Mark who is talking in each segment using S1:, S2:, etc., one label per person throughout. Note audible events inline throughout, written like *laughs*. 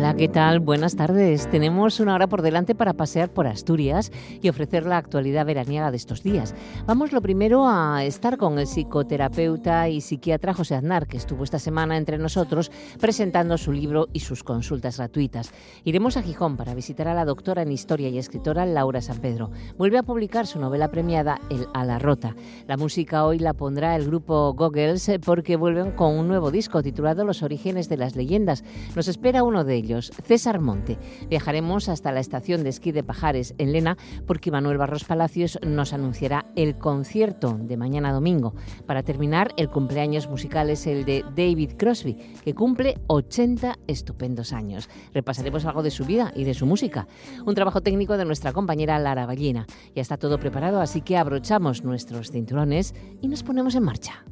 S1: Hola, ¿qué tal? Buenas tardes. Tenemos una hora por delante para pasear por Asturias y ofrecer la actualidad veraniega de estos días. Vamos lo primero a estar con el psicoterapeuta y psiquiatra José Aznar, que estuvo esta semana entre nosotros presentando su libro y sus consultas gratuitas. Iremos a Gijón para visitar a la doctora en historia y escritora Laura San Pedro. Vuelve a publicar su novela premiada El a la rota. La música hoy la pondrá el grupo Goggles porque vuelven con un nuevo disco titulado Los orígenes de las leyendas. Nos espera uno de ellos, César Monte. Viajaremos hasta la estación de esquí de Pajares en Lena porque Manuel Barros Palacios nos anunciará el concierto de mañana domingo. Para terminar, el cumpleaños musical es el de David Crosby, que cumple 80 estupendos años. Repasaremos algo de su vida y de su música. Un trabajo técnico de nuestra compañera Lara Ballina. Ya está todo preparado, así que abrochamos nuestros cinturones y nos ponemos en marcha.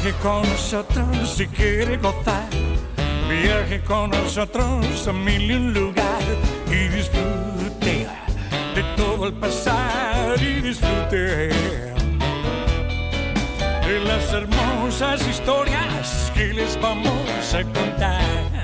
S2: Viaje con nosotros si quiere gozar. Viaje con nosotros a mil y un lugar y disfrute de todo el pasar y disfrute de las hermosas historias que les vamos a contar.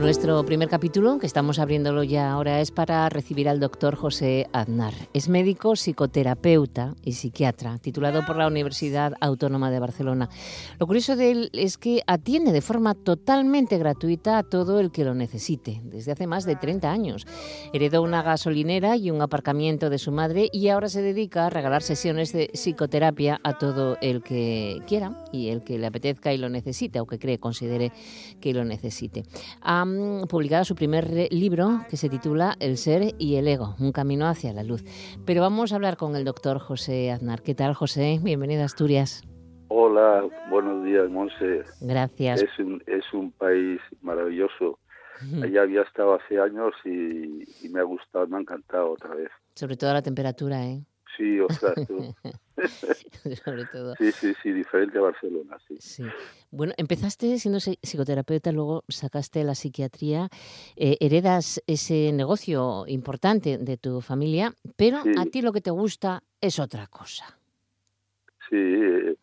S1: Nuestro primer capítulo, que estamos abriéndolo ya ahora, es para recibir al doctor José Aznar. Es médico, psicoterapeuta y psiquiatra, titulado por la Universidad Autónoma de Barcelona. Lo curioso de él es que atiende de forma totalmente gratuita a todo el que lo necesite, desde hace más de 30 años. Heredó una gasolinera y un aparcamiento de su madre y ahora se dedica a regalar sesiones de psicoterapia a todo el que quiera y el que le apetezca y lo necesite, o que cree, considere que lo necesite publicado su primer libro que se titula El ser y el ego, un camino hacia la luz. Pero vamos a hablar con el doctor José Aznar. ¿Qué tal, José? Bienvenido a Asturias.
S3: Hola, buenos días, Monse.
S1: Gracias.
S3: Es un, es un país maravilloso. Allá había estado hace años y, y me ha gustado, me ha encantado otra vez.
S1: Sobre todo la temperatura, ¿eh?
S3: Sí, o sea, *laughs*
S1: Sobre todo.
S3: Sí, sí, sí, diferente a Barcelona, sí.
S1: sí. Bueno, empezaste siendo psicoterapeuta, luego sacaste la psiquiatría, eh, heredas ese negocio importante de tu familia, pero a ti lo que te gusta es otra cosa.
S3: Sí, eh,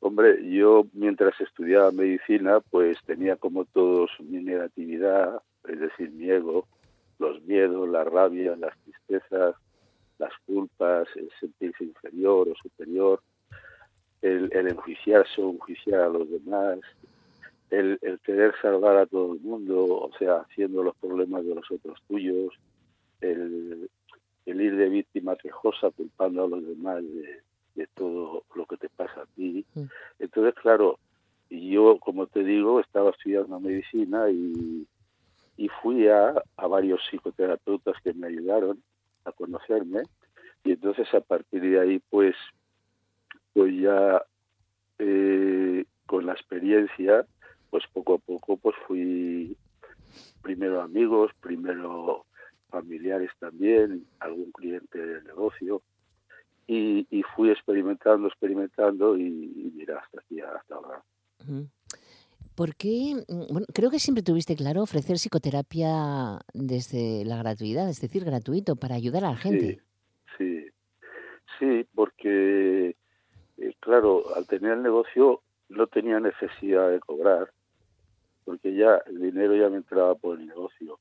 S3: hombre, yo mientras estudiaba medicina, pues tenía como todos mi negatividad, es decir, mi ego, los miedos, la rabia, las tristezas, las culpas, el sentirse inferior o superior, el, el enjuiciarse o enjuiciar a los demás, el, el, querer salvar a todo el mundo, o sea, haciendo los problemas de los otros tuyos, el, el ir de víctima quejosa culpando a los demás de, de todo lo que te pasa a ti. Entonces, claro, yo, como te digo, estaba estudiando medicina y, y fui a, a varios psicoterapeutas que me ayudaron a conocerme. Y entonces a partir de ahí pues pues ya eh, con la experiencia pues poco a poco pues fui primero amigos primero familiares también algún cliente del negocio. Y, y fui experimentando experimentando y, mira hasta aquí hasta ahora
S1: ¿Por qué? Mm, bueno, creo que siempre tuviste claro ofrecer psicoterapia desde la gratuidad, es decir, gratuito, para ayudar a la gente.
S3: Sí, sí, sí porque, eh, claro, al tener el negocio no tenía necesidad de cobrar, porque ya el dinero ya me entraba por el negocio.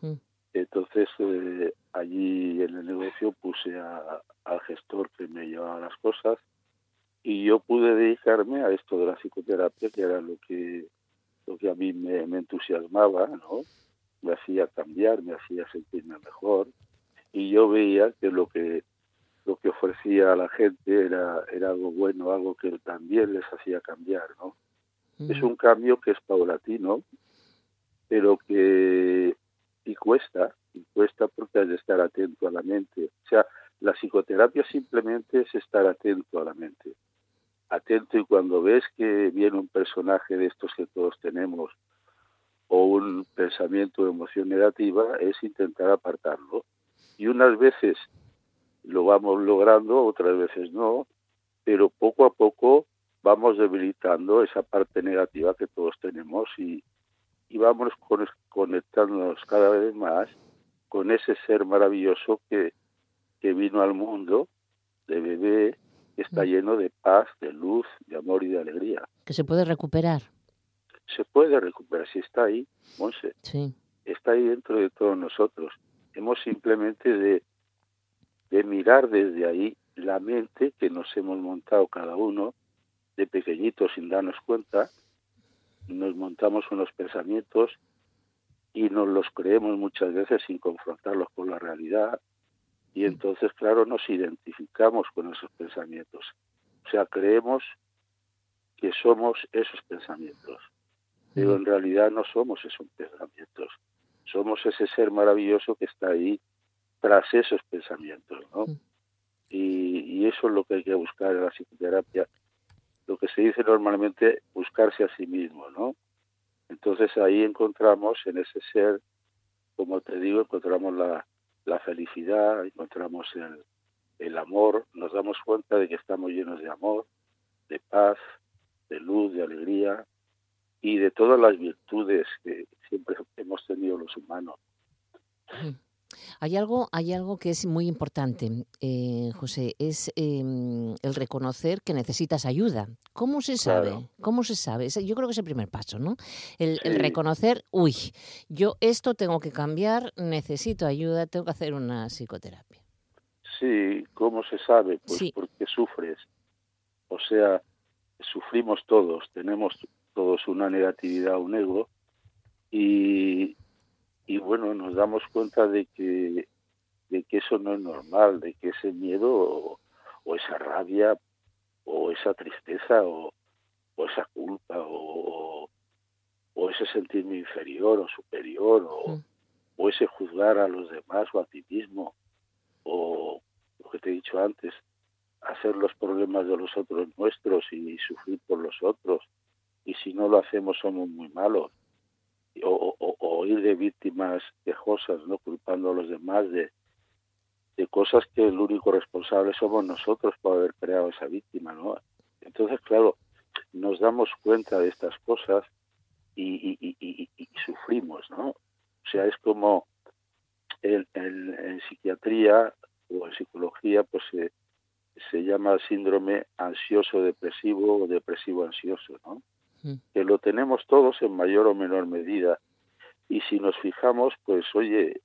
S3: Mm. Entonces, eh, allí en el negocio puse al gestor que me llevaba las cosas y yo pude dedicarme a esto de la psicoterapia que era lo que lo que a mí me, entusiasmaba no me hacía cambiar me hacía sentirme mejor. Y yo veía que lo que lo que ofrecía a la gente era era algo bueno algo que también les hacía cambiar no es un cambio que es paulatino pero que y cuesta y cuesta porque hay de estar atento a la mente. O sea la psicoterapia simplemente es estar atento a la mente atento y cuando ves que viene un personaje de estos que todos tenemos o un pensamiento o emoción negativa es intentar apartarlo. Unas veces lo vamos logrando, otras veces no, pero poco a poco vamos debilitando esa parte negativa que todos tenemos y, y vamos conectándonos cada vez más con ese ser maravilloso que, que vino al mundo de bebé, está mm. lleno de paz, de luz, de amor y de alegría.
S1: Que se puede recuperar.
S3: Se puede recuperar, si está ahí, Monse.
S1: Sí.
S3: Está ahí dentro de todos nosotros. Hemos simplemente de, de mirar desde ahí la mente que nos hemos montado cada uno de pequeñitos sin darnos cuenta, nos montamos unos pensamientos y nos los creemos muchas veces sin confrontarlos con la realidad y entonces claro nos identificamos con esos pensamientos o sea creemos que somos esos pensamientos pero mm. en realidad no somos esos pensamientos somos ese ser maravilloso que está ahí tras esos pensamientos ¿no? Mm. y, y eso es lo que hay que buscar en la psicoterapia lo que se dice normalmente buscarse a sí mismo, ¿no? Entonces ahí encontramos en ese ser, como te digo, encontramos la, la felicidad, encontramos el, el amor, nos damos cuenta de que estamos llenos de amor, de paz, de luz, de alegría y de todas las virtudes que siempre hemos tenido los humanos.
S1: Hay algo, hay algo que es muy importante, eh, José, es em, el reconocer que necesitas ayuda. ¿Cómo se sabe? ¿Cómo se sabe? Yo creo que es el primer paso, ¿no? El, reconocer, uy, yo esto tengo que cambiar, necesito ayuda, tengo que hacer una psicoterapia.
S3: Sí, ¿cómo se sabe? Pues porque sufres. O sea, sufrimos todos, tenemos todos una negatividad, un ego, y, y bueno, nos damos cuenta de que, de que eso no es normal, de que ese miedo o, esa rabia o esa tristeza o, esa culpa o, o, ese sentirme inferior o superior o, o ese juzgar a los demás o a ti mismo o lo que te he dicho antes, hacer los problemas de los otros nuestros y sufrir por los otros. Y si no lo hacemos somos muy malos o, o, ir de víctimas quejosas, ¿no? culpando a los demás de, de cosas que el único responsable somos nosotros por haber creado esa víctima, ¿no? Entonces, claro, nos damos cuenta de estas cosas y, y, y, sufrimos, ¿no? O sea, es como en, en, psiquiatría o en psicología, pues se, se llama síndrome ansioso depresivo o depresivo ansioso, ¿no? Que lo tenemos todos en mayor o menor medida. Y si nos fijamos, pues oye,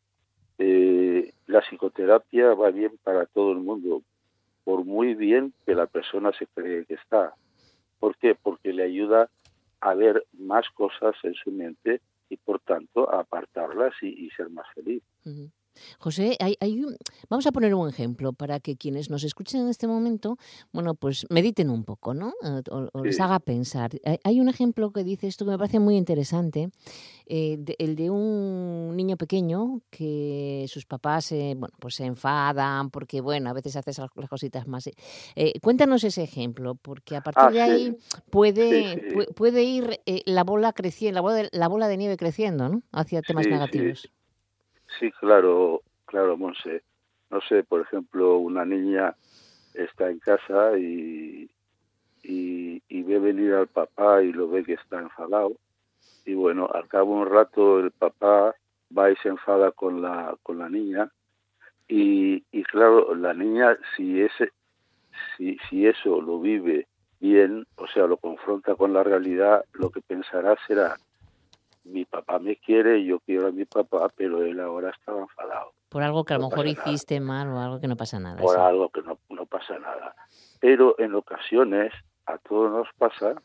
S3: eh, la psicoterapia va bien para todo el mundo, por muy bien que la persona se cree que está. ¿Por qué? Porque le ayuda a ver más cosas en su mente y por tanto a apartarlas y, ser más feliz.
S1: José, hay, vamos a poner un ejemplo para que quienes nos escuchen en este momento, bueno, pues mediten un poco, ¿no? Eh, o, les haga pensar. Hay, un ejemplo que dice esto que me parece muy interesante, eh, el de un niño pequeño que sus papás, bueno, pues se enfadan porque, bueno, a veces haces las cositas más. Eh, cuéntanos ese ejemplo, porque a partir ah, de ahí puede, puede ir la bola creciendo, la bola, de, la bola de nieve creciendo, ¿no? Hacia temas negativos.
S3: Sí, claro, claro, Monse. No sé, por ejemplo, una niña está en casa y, y, ve venir al papá y lo ve que está enfadado. Y bueno, al cabo de un rato el papá va y se enfada con la, con la niña. Y, y claro, la niña, si, ese, si, si eso lo vive bien, o sea, lo confronta con la realidad, lo que pensará será, mi papá me quiere, yo quiero a mi papá, pero él ahora estaba enfadado.
S1: Por algo que a lo mejor hiciste mal o algo que no pasa nada.
S3: Por algo que no, no pasa nada. Pero en ocasiones a todos nos pasa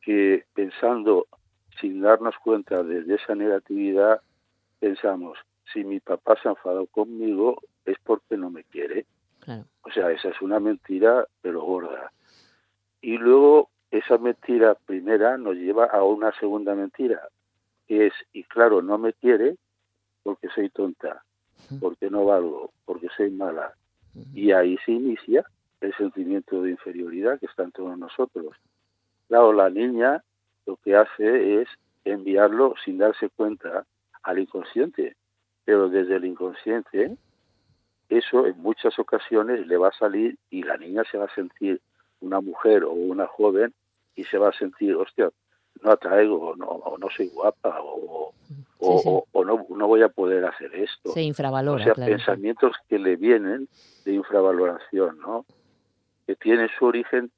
S3: que pensando sin darnos cuenta de esa negatividad, pensamos, si mi papá se ha enfadado conmigo es porque no me quiere. O sea, esa es una mentira, pero gorda. Y luego esa mentira primera nos lleva a una segunda mentira, es, y claro, no me quiere porque soy tonta, porque no valgo, porque soy mala. Y ahí se inicia el sentimiento de inferioridad que está en todos nosotros. Claro, la niña lo que hace es enviarlo sin darse cuenta al inconsciente, pero desde el inconsciente eso en muchas ocasiones le va a salir y la niña se va a sentir una mujer o una joven y se va a sentir, hostia, no atraigo, o no, o no soy guapa, o, o, o, no, no voy a poder hacer esto.
S1: Se infravalora.
S3: O sea, pensamientos que le vienen de infravaloración, ¿no? Que tienen su origen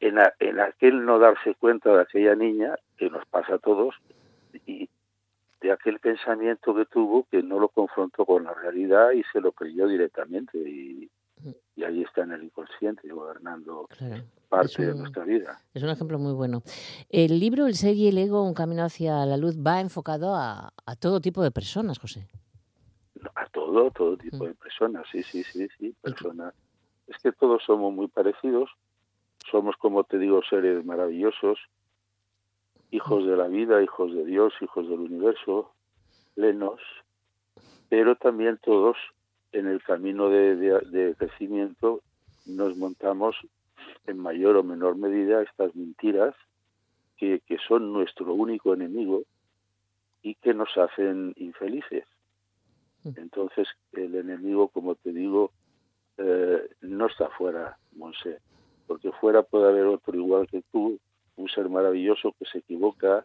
S3: en, en aquel no darse cuenta de aquella niña, que nos pasa a todos, y de aquel pensamiento que tuvo que no lo confrontó con la realidad y se lo creyó directamente. Y, y ahí está en el inconsciente gobernando parte de nuestra vida.
S1: Es un ejemplo muy bueno. El libro El ser y el ego, un camino hacia la luz, va enfocado a, a todo tipo de personas, José.
S3: A todo, todo tipo mm. de personas, sí, sí, sí, sí, personas. Es que todos somos muy parecidos, somos, como te digo, seres maravillosos, hijos de la vida, hijos de Dios, hijos del universo, plenos, pero también todos en el camino de, crecimiento nos montamos en mayor o menor medida estas mentiras que, son nuestro único enemigo y que nos hacen infelices. Mm. Entonces, el enemigo, como te digo, eh, no está fuera, Monse, porque fuera puede haber otro igual que tú, un ser maravilloso que se equivoca.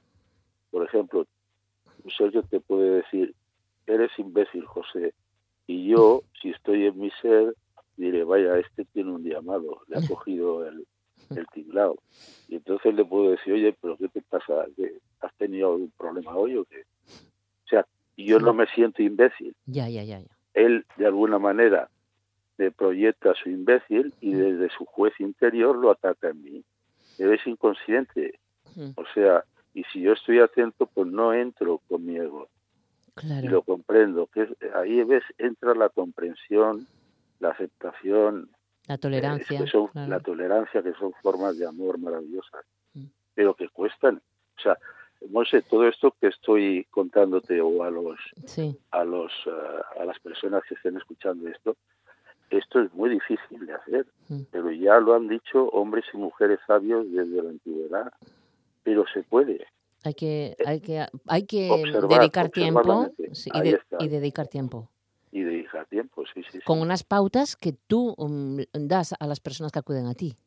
S3: Por ejemplo, un ser que te puede decir, eres imbécil, José, y yo, si estoy en mi ser, diré, vaya, este tiene un llamado, le ha *laughs* cogido el, el tinglado. Y entonces le puedo decir, oye, pero ¿qué te pasa? ¿Has tenido algún problema hoy o qué? O sea, yo no me siento imbécil.
S1: Ya, ya, ya, ya.
S3: Él, de alguna manera, me proyecta su imbécil y desde su juez interior lo ataca en mí. Es inconsciente. O sea, y si yo estoy atento, pues no entro con mi ego y lo comprendo. que Ahí ves, entra la comprensión, la aceptación,
S1: la tolerancia,
S3: la tolerancia, que son formas de amor maravillosas, mm. pero que cuestan. O sea, no sé, todo esto que estoy contándote o a los a los eh, a las personas que estén escuchando esto, esto es muy difícil de hacer, mm. pero ya lo han dicho hombres y mujeres sabios desde la antigüedad, pero se puede.
S1: Hay que, eh, hay que, hay que dedicar tiempo y, dedicar tiempo.
S3: Y dedicar tiempo, sí, sí.
S1: Con unas pautas que tú um, das a las personas que acuden a ti.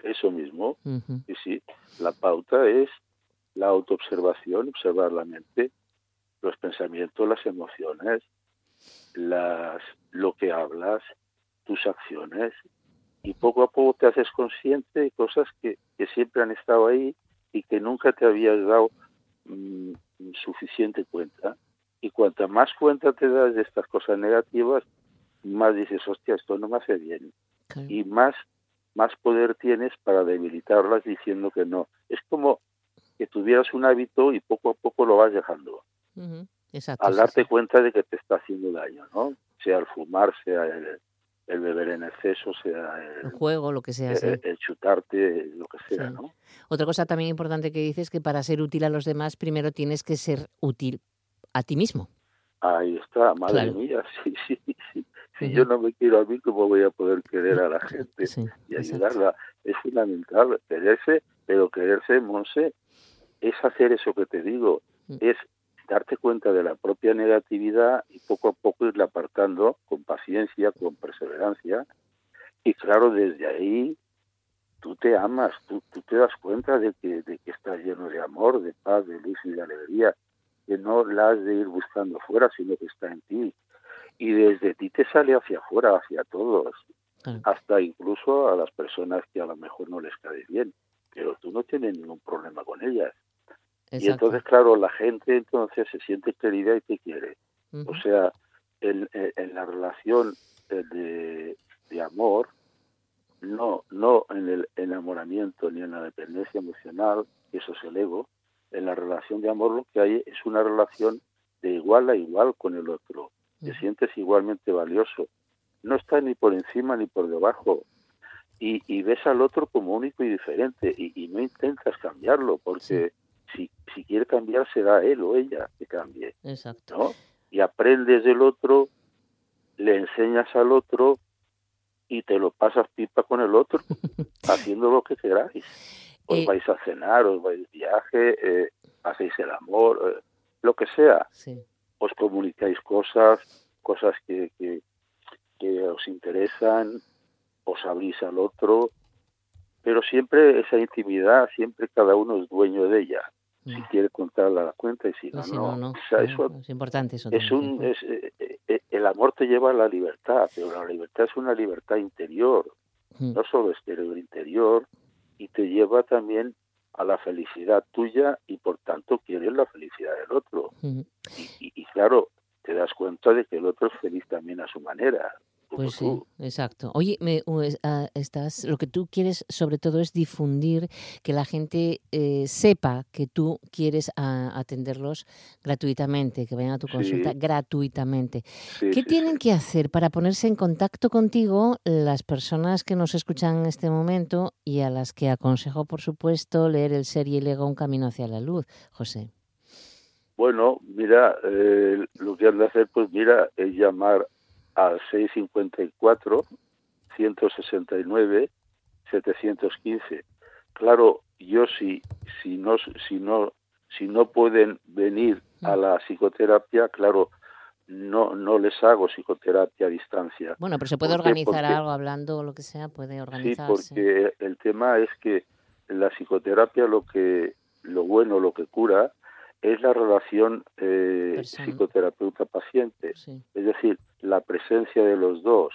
S3: Eso mismo. Y sí, la pauta es la autoobservación, observar la mente, los pensamientos, las emociones, las, lo que hablas, tus acciones. Y poco a poco te haces consciente de cosas que, que siempre han estado ahí y que nunca te habías dado mm, suficiente cuenta. Y cuanta más cuenta te das de estas cosas negativas, más dices, hostia, esto no me hace bien. Y más, más poder tienes para debilitarlas diciendo que no. Es como que tuvieras un hábito y poco a poco lo vas dejando. al darte cuenta de que te está haciendo daño, ¿no? Sea el fumar, sea el, el beber en exceso, sea
S1: el, juego, lo que sea,
S3: el, chutarte, lo que sea, ¿no?
S1: Otra cosa también importante que dices es que para ser útil a los demás primero tienes que ser útil a ti mismo.
S3: Ahí está, madre mía, *laughs* sí, sí, sí. Si yo no me quiero a mí, ¿cómo voy a poder querer a la *laughs* gente y ayudarla? Es fundamental quererse, pero quererse, Monse, es hacer eso que te digo, mm. es darte cuenta de la propia negatividad y poco a poco irla apartando con paciencia, con perseverancia. Y claro, desde ahí tú te amas, tú, tú te das cuenta de que, de que estás lleno de amor, de paz, de luz y de alegría, que no la has de ir buscando fuera, sino que está en ti. Y desde ti te sale hacia afuera, hacia todos, hasta incluso a las personas que a lo mejor no les cae bien, pero tú no tienes ningún problema con ellas. Y entonces, claro, la gente entonces se siente querida y te quiere. O sea, en, la relación de, amor, no, no en el enamoramiento ni en la dependencia emocional, eso es el ego, en la relación de amor lo que hay es una relación de igual a igual con el otro. Te sientes igualmente valioso. No estás ni por encima ni por debajo. Y, y ves al otro como único y diferente y, no intentas cambiarlo porque si, si quiere cambiar será él o ella que cambie.
S1: Exacto.
S3: Y aprendes del otro, le enseñas al otro y te lo pasas pipa con el otro, *laughs* haciendo lo que queráis. Os eh, vais a cenar, os vais de viaje, eh, hacéis el amor, eh, lo que sea. Os comunicáis cosas, cosas que, que, que os interesan, os abrís al otro, pero siempre esa intimidad, siempre cada uno es dueño de ella. Si quiere contarla la cuenta y si no,
S1: No, si
S3: no.
S1: no, no.
S3: O sea, eso
S1: Es importante eso.
S3: es
S1: también,
S3: un, es, eh, eh, el amor te lleva a la libertad, pero la libertad es una libertad interior,
S1: Mm.
S3: no solo exterior, interior, y te lleva también a la felicidad tuya y por tanto quieres la felicidad del otro.
S1: Mm.
S3: Y, y- y claro, te das cuenta de que el otro es feliz también a su manera.
S1: Pues sí, exacto. Oye, me, u- es- ah, estás, lo que tú quieres sobre todo es difundir, que la gente eh, sepa que tú quieres ah, atenderlos gratuitamente, que vayan a tu consulta
S3: Sí.
S1: gratuitamente.
S3: Sí,
S1: ¿Qué
S3: sí,
S1: tienen que hacer para ponerse en contacto contigo las personas que nos escuchan en este momento y a las que aconsejo, por supuesto, leer el serie Lego Un Camino hacia la Luz, José?
S3: Bueno, mira, eh, lo que han de hacer, pues mira, es llamar al 654 169 715. Claro, yo si si no si no si no pueden venir a la psicoterapia, claro, no no les hago psicoterapia a distancia.
S1: Bueno, pero se puede organizar
S3: Porque-
S1: algo, hablando o lo que sea, puede
S3: Sí,
S1: organizarse.
S3: porque el tema es que la psicoterapia lo que lo bueno, lo que cura es la relación eh, psicoterapeuta-paciente,
S1: Sí.
S3: es decir, la presencia de los dos,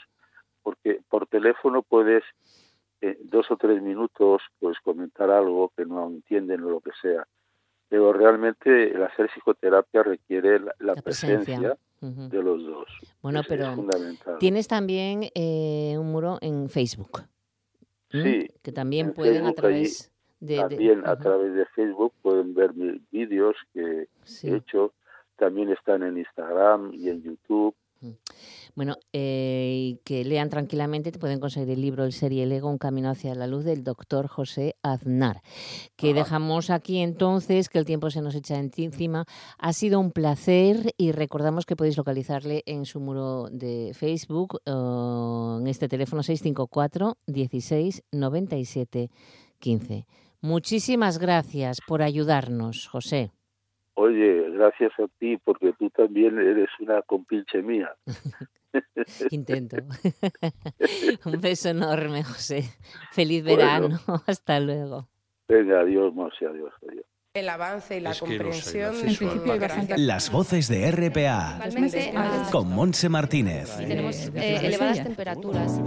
S3: porque por teléfono puedes eh, dos o tres minutos pues comentar algo que no entienden o lo que sea, pero realmente el hacer psicoterapia requiere la, la
S1: La presencia.
S3: de los dos.
S1: Bueno, pero tienes también eh, un muro en Facebook.
S3: Sí,
S1: Que también
S3: en
S1: pueden a
S3: Facebook
S1: través de... de-
S3: También a través de Facebook pueden ver mis vídeos que
S1: sí.
S3: he hecho. También están en Instagram y en YouTube.
S1: Bueno, eh, y que lean tranquilamente, te pueden conseguir el libro El serie El ego, un camino hacia la luz del doctor José Aznar. Que
S3: Ajá.
S1: dejamos aquí entonces, que el tiempo se nos echa en- encima. Ha sido un placer y recordamos que podéis localizarle en su muro de Facebook, en este teléfono 654 16 97 15. Muchísimas gracias por ayudarnos, José.
S3: Oye, gracias a ti porque tú también eres una compinche mía. *laughs*
S1: Intento. *laughs* Un beso enorme, José. Feliz
S3: Bueno.
S1: verano. *laughs* Hasta luego.
S3: Venga, adiós, Monse, adiós, adiós.
S4: El avance y la
S2: Es no
S4: comprensión.
S2: el acceso
S4: mm,
S2: a-
S4: gracias.
S5: Las voces de RPA con Monse Martínez.
S6: tenemos eh, elevadas temperaturas.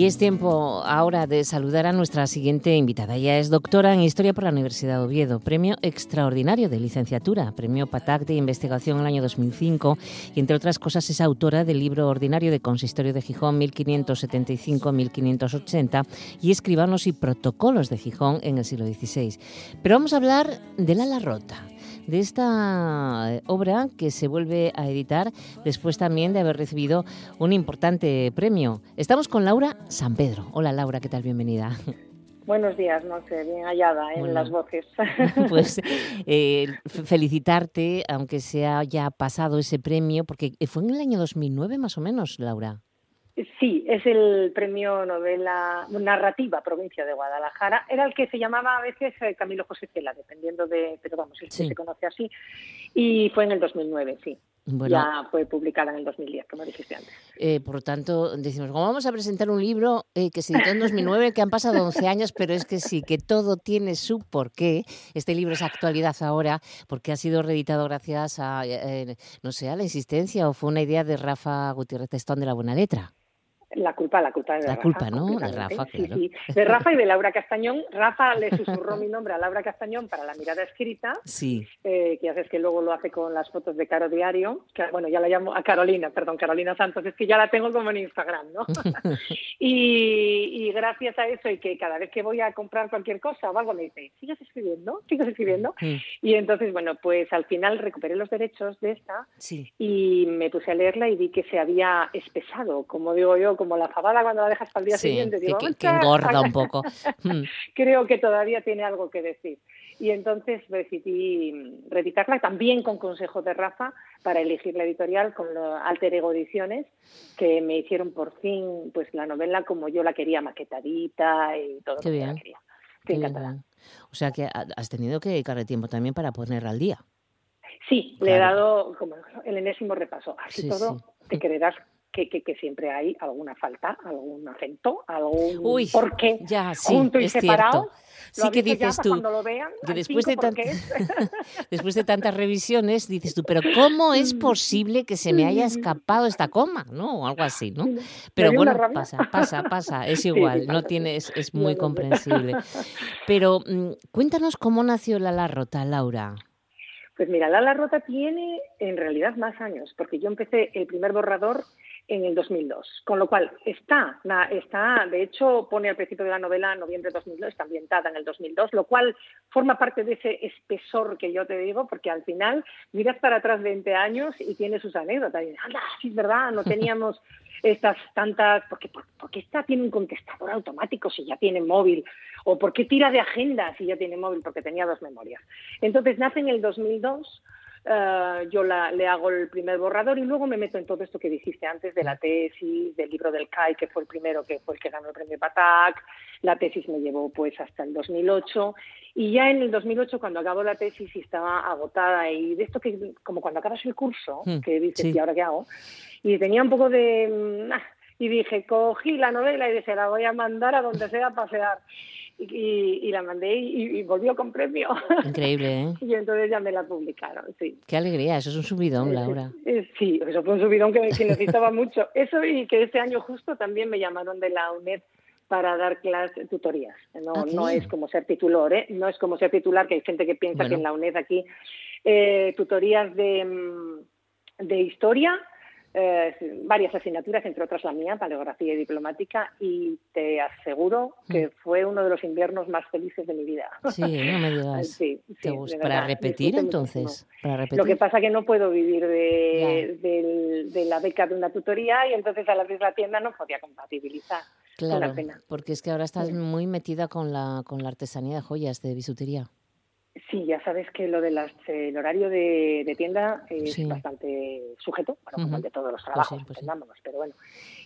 S1: Y es tiempo ahora de saludar a nuestra siguiente invitada. Ella es doctora en Historia por la Universidad de Oviedo, premio extraordinario de licenciatura, premio PATAC de investigación en el año 2005 y, entre otras cosas, es autora del libro ordinario de Consistorio de Gijón 1575-1580 y Escribanos y Protocolos de Gijón en el siglo XVI. Pero vamos a hablar del ala rota de esta eh, obra que se vuelve a editar después también de haber recibido un importante premio. Estamos con Laura San Pedro. Hola Laura, ¿qué tal? Bienvenida.
S7: Buenos días, no sé, bien hallada en
S1: Bueno.
S7: las voces. *laughs*
S1: Pues *laughs* eh, felicitarte, aunque sea ya pasado ese premio, porque fue en el año 2009 más o menos, Laura.
S7: Sí, es el premio novela narrativa provincia de Guadalajara. Era el que se llamaba a veces eh, Camilo José Cela, dependiendo de, pero vamos, el que se conoce así. Y fue en el 2009, sí.
S1: Bueno,
S7: Ya fue publicada en el 2010, como dijiste antes.
S1: eh, por lo tanto, decimos, como vamos a presentar un libro eh, que se editó en 2009, que han pasado 11 años, pero es que sí, que todo tiene su porqué. Este libro es actualidad ahora, porque ha sido reeditado gracias a, eh, no sé, a la insistencia o fue una idea de Rafa Gutiérrez Testón de la Buena Letra.
S7: La culpa, la culpa de
S1: La
S7: Rafa.
S1: culpa, ¿no? De. Rafa, claro.
S7: sí. De Rafa y de Laura Castañón. Rafa le susurró mi nombre a Laura Castañón para la mirada escrita
S1: Sí,
S7: eh, que sabes que luego lo hace con las fotos de Caro Diario, que bueno, ya la llamo a Carolina, perdón, Carolina Santos, es que ya la tengo como en Instagram, ¿no? *laughs* y, y gracias a eso y que cada vez que voy a comprar cualquier cosa o algo me dice, ¿sigues escribiendo? ¿Sigues escribiendo?
S1: Mm,
S7: Y entonces, bueno, pues al final recuperé los derechos de esta
S1: sí.
S7: y me puse a leerla y vi que se había espesado, como digo yo, como la fabada cuando la dejas para el día
S1: Sí,
S7: siguiente. Digo,
S1: que- que engorda un poco. *laughs* Mm,
S7: creo que todavía tiene algo que decir. y entonces decidí reeditarla también con consejo de Rafa para elegir la editorial con Alter Ego Ediciones que me hicieron por fin pues la novela como yo la quería maquetadita y todo lo que la quería.
S1: Qué bien. O sea que ha- has tenido que dedicarle tiempo también para ponerla al día.
S7: Sí, le he dado como el enésimo repaso. Así
S1: Sí,
S7: todo,
S1: sí.
S7: te creerás que, que, que siempre hay alguna falta, algún acento, algún
S1: Uy,
S7: porqué
S1: ya, sí,
S7: junto y
S1: es
S7: separado.
S1: cierto. Sí que
S7: ya
S1: dices tú,
S7: lo vean,
S1: que después de,
S7: cinco
S1: tan-
S7: porqués. *laughs*
S1: después de tantas *laughs* revisiones dices tú, pero ¿cómo es posible que se me haya escapado esta coma? ¿No? O algo así, ¿no? Pero bueno, pasa, pasa, pasa, *laughs* es
S7: sí,
S1: igual, no tiene, es, es muy comprensible. Pero mm, cuéntanos cómo nació la Rota, Laura.
S7: Pues mira, Lala Rota tiene en realidad más años, porque yo empecé el primer borrador en el 2002, con lo cual está, está, de hecho pone al principio de la novela noviembre de 2002, está ambientada en el 2002, lo cual forma parte de ese espesor que yo te digo, porque al final miras para atrás 20 años y tiene sus anécdotas, y dices, anda, sí es verdad, no *laughs* teníamos estas tantas, porque por, por qué esta tiene un contestador automático si ya tiene móvil? ¿O por qué tira de agenda si ya tiene móvil? Porque tenía dos memorias. Entonces nace en el 2002, eh, yo la- le hago el primer borrador y luego me meto en todo esto que dijiste antes de la tesis, del libro del CAI, que fue el primero, que fue el que ganó el premio Patac. La tesis me llevó pues hasta el 2008 y ya en el 2008 cuando acabo la tesis y estaba agotada y de esto que como cuando acabas el curso,
S1: Mm,
S7: que dices,
S1: sí.
S7: ¿y ahora qué hago? Y tenía un poco de... mm, ah, y dije, cogí la novela y dije, la voy a mandar a donde sea a pasear. Y, y- la mandé y, y volvió con premio. *laughs*
S1: Increíble, ¿eh?
S7: y entonces ya me la publicaron, sí.
S1: Qué alegría, eso es un subidón, Laura.
S7: Eh, Sí, eso fue un subidón que, que necesitaba *laughs* mucho. Eso y que este año justo también me llamaron de la UNED para dar clases, tutorías. No,
S1: Ah,
S7: no es como ser titular, ¿eh? No es como ser titular, que hay gente que piensa
S1: Bueno.
S7: que en la UNED aquí eh, tutorías de, mm, de historia, eh, varias asignaturas, entre otras la mía, paleografía y diplomática, y te aseguro que
S1: Mm.
S7: fue uno de los inviernos más felices de mi vida.
S1: Sí, no me digas. *laughs*
S7: Sí,
S1: ¿Te gusta? ¿Para repetir entonces? ¿Para repetir?
S7: Lo que pasa que no puedo vivir de, la beca de una tutoría y entonces al abrir la tienda no podía compatibilizar.
S1: Claro,
S7: pena.
S1: porque es que ahora estás
S7: Sí.
S1: muy metida con la, con la artesanía de joyas, de bisutería.
S7: Sí, ya sabes que lo del el horario de, de tienda es
S1: Sí.
S7: bastante sujeto, bueno, como
S1: Ujú.
S7: el de todos los
S1: Pues sí,
S7: trabajos,
S1: pues sí.
S7: pero bueno.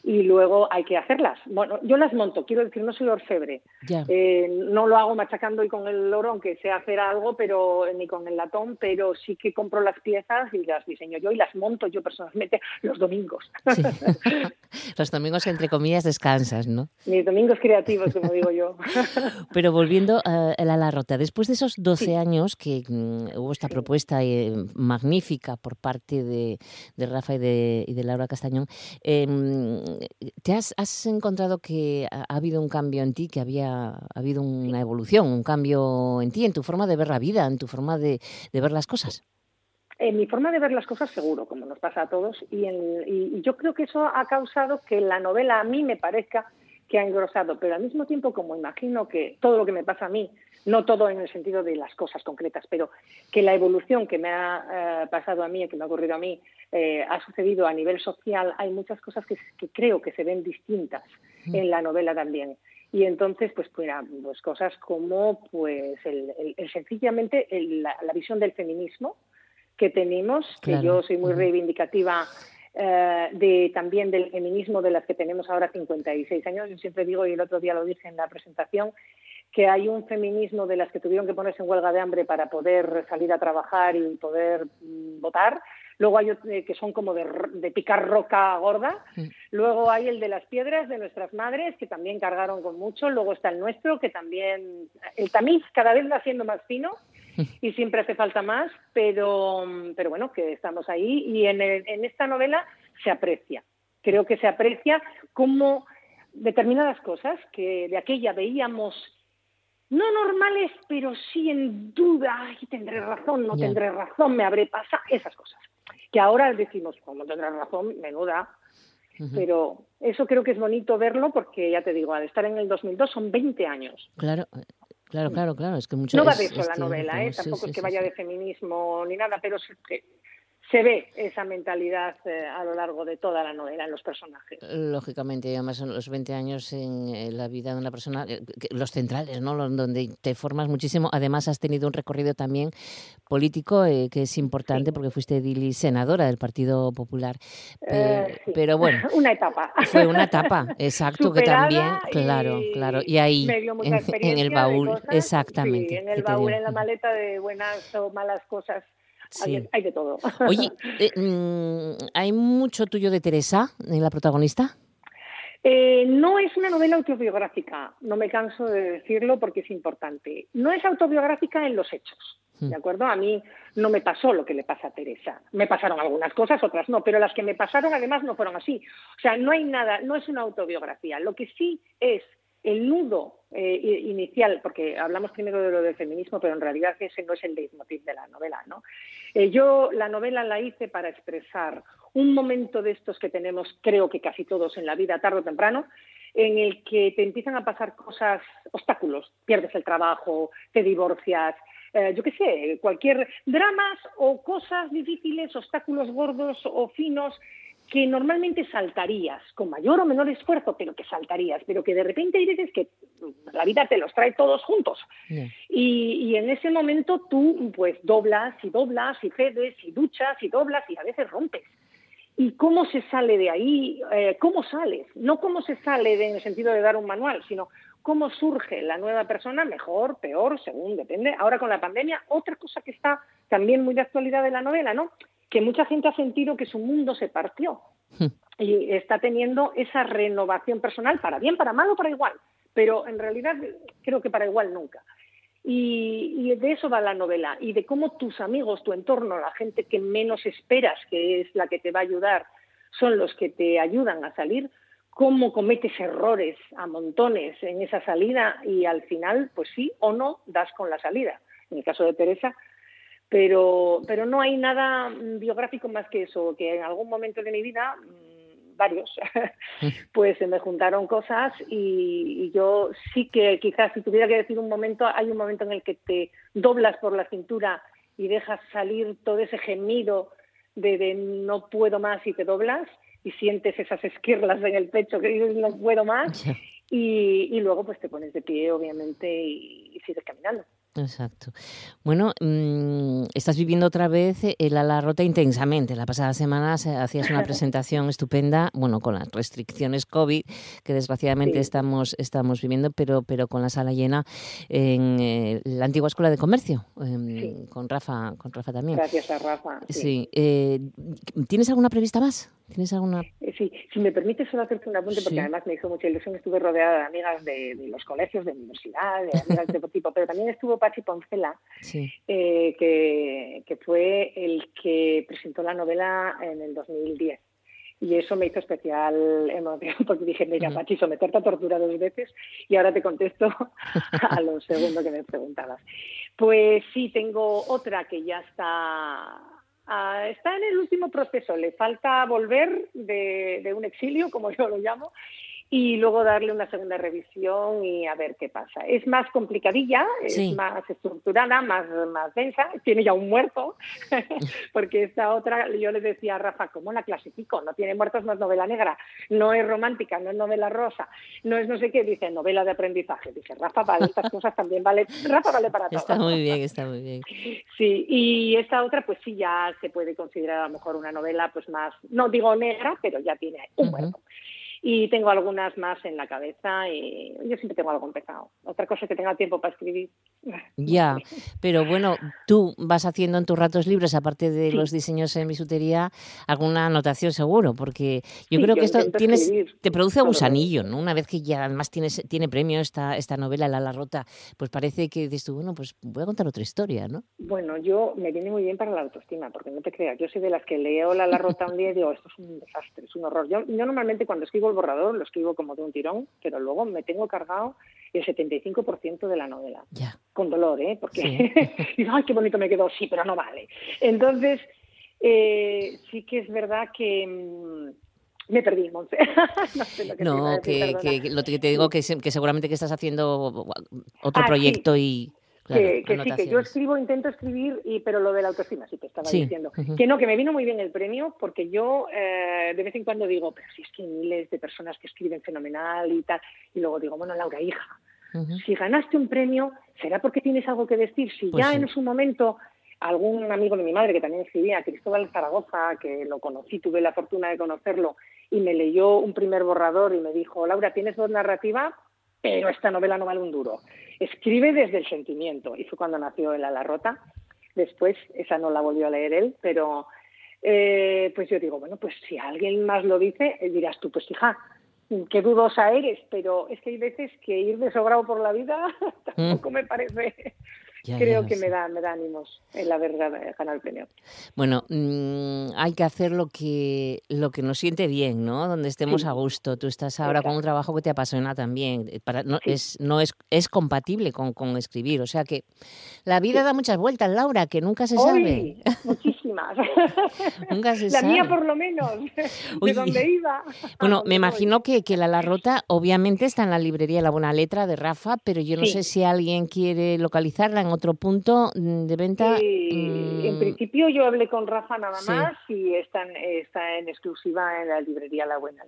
S7: Y luego hay que hacerlas. Bueno, yo las monto, quiero decir, no soy orfebre.
S1: Ya.
S7: Eh, no lo hago machacando y con el oro, aunque sé hacer algo, pero ni con el latón, pero sí que compro las piezas y las diseño yo y las monto yo personalmente los domingos.
S1: Sí. *laughs* Los domingos, entre comillas, descansas, ¿no?
S7: Mis domingos creativos, como digo yo. *laughs*
S1: Pero volviendo a la La Rota, después de esos 12 años que mm, hubo esta propuesta eh, magnífica por parte de, de Rafa y de, y de Laura Castañón, em, ¿te has, has encontrado que ha, ha habido un cambio en ti, que había ha habido una evolución, un cambio en ti, en tu forma de ver la vida, en tu forma de, de ver las cosas?
S7: En mi forma de ver las cosas, seguro, como nos pasa a todos, y, en- y- y yo creo que eso ha causado que la novela a mí me parezca que ha engrosado, pero al mismo tiempo, como imagino que todo lo que me pasa a mí, no todo en el sentido de las cosas concretas, pero que la evolución que me ha eh, pasado a mí, que me ha ocurrido a mí, eh, ha sucedido a nivel social, hay muchas cosas que, que creo que se ven distintas en la novela también. Y entonces, pues, pues, mira, pues cosas como pues el, el- el- sencillamente el- la, la visión del feminismo que tenemos,
S1: Claro.
S7: que yo soy muy reivindicativa eh, de también del feminismo de las que tenemos ahora 56 años. Yo siempre digo, y el otro día lo dije en la presentación, que hay un feminismo de las que tuvieron que ponerse en huelga de hambre para poder salir a trabajar y poder mm, votar. Luego hay otro, eh, que son como de, picar roca gorda.
S1: Mm.
S7: Luego hay el de las piedras de nuestras madres, que también cargaron con mucho. Luego está el nuestro, que también. El tamiz cada vez va siendo más fino y siempre hace falta más, pero, pero bueno, que estamos ahí. Y en, el- en esta novela se aprecia. Creo que se aprecia cómo determinadas cosas que de aquella veíamos no normales, pero sí en duda, ay, tendré razón, no tendré razón, me habré pasado, esas cosas. Que ahora decimos, como tendrás razón, menuda, pero eso creo que es bonito verlo porque, ya te digo, al estar en el 2002 son 20 años.
S1: Claro, eh, claro, claro, claro. Es que mucho
S7: No va
S1: es-
S7: de eso
S1: es
S7: la novela,
S1: tiempo,
S7: ¿eh? tampoco
S1: sí,
S7: es que
S1: sí,
S7: vaya
S1: sí.
S7: de feminismo ni nada, pero sí que se ve esa mentalidad eh, a lo largo de toda la novela en los personajes.
S1: Lógicamente, además son los 20 años en la vida de una persona, eh, los centrales, ¿no? Donde te formas muchísimo. Además, has tenido un recorrido también político eh, que es importante porque fuiste Dili senadora del Partido Popular. Pero, bueno. *laughs*
S7: Una etapa.
S1: Fue una etapa, *laughs* exacto, que también, claro, claro. Y ahí, en, el baúl, exactamente.
S7: en el baúl, en la maleta de buenas o malas cosas hay, de todo. *laughs*
S1: Oye, eh, mm, ¿hay mucho tuyo de Teresa en la protagonista?
S7: Eh, no es una novela autobiográfica, no me canso de decirlo porque es importante. No es autobiográfica en los hechos, ¿de hmm. acuerdo? A mí no me pasó lo que le pasa a Teresa. Me pasaron algunas cosas, otras no, pero las que me pasaron además no fueron así. O sea, no hay nada, no es una autobiografía. Lo que sí es el nudo eh, inicial, porque hablamos primero de lo del feminismo, pero en realidad ese no es el leitmotiv de la novela, ¿no? Eh, yo la novela la hice para expresar un momento de estos que tenemos, creo que casi todos en la vida, tarde o temprano, en el que te empiezan a pasar cosas, obstáculos, pierdes el trabajo, te divorcias, eh, yo qué sé, cualquier dramas o cosas difíciles, obstáculos gordos o finos que normalmente saltarías, con mayor o menor esfuerzo, pero que saltarías, pero que de repente hay veces que la vida te los trae todos juntos. Y, en ese momento tú pues doblas y doblas y cedes y duchas y doblas y a veces rompes. ¿Y cómo se sale de ahí? Eh, ¿Cómo sales? No cómo se sale en el sentido de dar un manual, sino cómo surge la nueva persona, mejor, peor, según depende. Ahora con la pandemia, otra cosa que está también muy de actualidad de la novela, ¿no? Que mucha gente ha sentido que su mundo se partió hmm. y está teniendo esa renovación personal, para bien, para mal o para igual, pero en realidad creo que para igual nunca. Y, de eso va la novela y de cómo tus amigos, tu entorno, la gente que menos esperas, que es la que te va a ayudar, son los que te ayudan a salir, cómo cometes errores a montones en esa salida y al final, pues sí o no, das con la salida. En el caso de Teresa, pero, pero no hay nada mm, biográfico más que eso, que en algún momento de mi vida, mm, varios, *laughs* *laughs* pues se me juntaron cosas y, yo sí que quizás si tuviera que decir un momento, hay un momento en el que te doblas por la cintura y dejas salir todo ese gemido de, de no puedo más y te doblas y sientes esas esquirlas en el pecho que dices no puedo más *laughs* y, y luego pues te pones de pie obviamente y sigues caminando.
S1: Exacto. Bueno, mm, estás viviendo otra vez el ala rota intensamente. La pasada semana hacías una *laughs* presentación estupenda, bueno, con las restricciones COVID que desgraciadamente estamos, estamos viviendo, pero, pero con la sala llena en eh, la antigua Escuela de Comercio, em, con Rafa, con Rafa también.
S7: Gracias a Rafa.
S1: Sí. Eh, ¿Tienes alguna prevista más? ¿Tienes alguna?
S7: Eh, sí, si me permite solo hacerte un apunte, porque además me hizo mucha ilusión, estuve rodeada de amigas de, los colegios, de universidad, de amigas de todo tipo, pero también estuvo Pachi Poncela, eh, que, que fue el que presentó la novela en el 2010 y eso me hizo especial emoción *laughs* porque dije, mira, Pachi, someterte a tortura dos veces y ahora te contesto *laughs* a lo segundo que me preguntabas. Pues sí, tengo otra que ya está Ah, está en el último proceso, le falta volver de, de, un exilio, como yo lo llamo, y luego darle una segunda revisión y a ver qué pasa. Es más complicadilla, es más estructurada, más, más densa, tiene ya un muerto, *laughs* porque esta otra, yo le decía a Rafa, ¿cómo la clasifico? No tiene muertos, no es novela negra, no es romántica, no es novela rosa, no es no sé qué, dice novela de aprendizaje. Dice, Rafa, para estas cosas también vale, Rafa vale para todo.
S1: Está muy bien, está muy bien. *laughs*
S7: Sí, y esta otra, pues sí, ya se puede considerar a lo mejor una novela pues más, no digo negra, pero ya tiene un muerto y tengo algunas más en la cabeza y yo siempre tengo algo empezado. Otra cosa es que tenga tiempo para escribir. *laughs*
S1: Ya, pero bueno, tú vas haciendo en tus ratos libres, aparte de los diseños en bisutería, alguna anotación seguro, porque yo creo que esto tienes, te produce gusanillo, ¿no? Una vez que ya además tienes, tiene premio esta, esta novela, La La Rota, pues parece que dices tú, bueno, pues voy a contar otra historia, ¿no?
S7: Bueno, yo me viene muy bien para la autoestima, porque no te creas, yo soy de las que leo La La Rota un día y digo, esto es un desastre, es un horror. Yo, yo normalmente cuando escribo borrador, lo escribo como de un tirón, pero luego me tengo cargado el 75% de la novela. Con dolor, ¿eh? Porque *laughs* digo, ay, qué bonito me quedó, sí, pero no vale. Entonces, eh, sí que es verdad que... Mm, me perdí, Monse. *laughs*
S1: no, que, lo que te digo que, que seguramente que estás haciendo otro ah, proyecto y
S7: que, sí, que yo escribo, intento escribir, y, pero lo de la autoestima, sí te estaba diciendo. Que no, que me vino muy bien el premio, porque yo eh, de vez en cuando digo, pero si es que hay miles de personas que escriben fenomenal y tal, y luego digo, bueno, Laura, hija, si ganaste un premio, será porque tienes algo que decir. Si pues ya en su momento algún amigo de mi madre que también escribía, Cristóbal Zaragoza, que lo conocí, tuve la fortuna de conocerlo, y me leyó un primer borrador y me dijo, Laura, tienes voz narrativa, pero esta novela no vale un duro. Escribe desde el sentimiento. Y fue cuando nació El ala rota. Después, esa no la volvió a leer él, pero eh, pues yo digo, bueno, pues si alguien más lo dice, eh, dirás tú, pues hija, qué dudosa eres, pero es que hay veces que ir de sobrado por la vida *laughs* tampoco mm. me parece creo que me da, me da ánimos el haber ganado el premio.
S1: Bueno, mm, hay que hacer lo que, lo que nos siente bien, ¿no? Donde estemos a gusto. Tú estás ahora con un trabajo que te apasiona también. Eh, para, no, es, no es, es compatible con, con, escribir. O sea que la vida da muchas vueltas, Laura, que nunca se sabe.
S7: Muchísimas. *laughs*
S1: nunca se
S7: la mía por lo menos, *laughs* de donde iba. *laughs*
S1: Bueno, me imagino que, que la La Rota obviamente está en la librería La Buena Letra de Rafa, pero yo no sé si alguien quiere localizarla en otro punto mm, de venta.
S7: En mm, principio yo hablé con Rafa nada más y está en exclusiva en la librería La Buena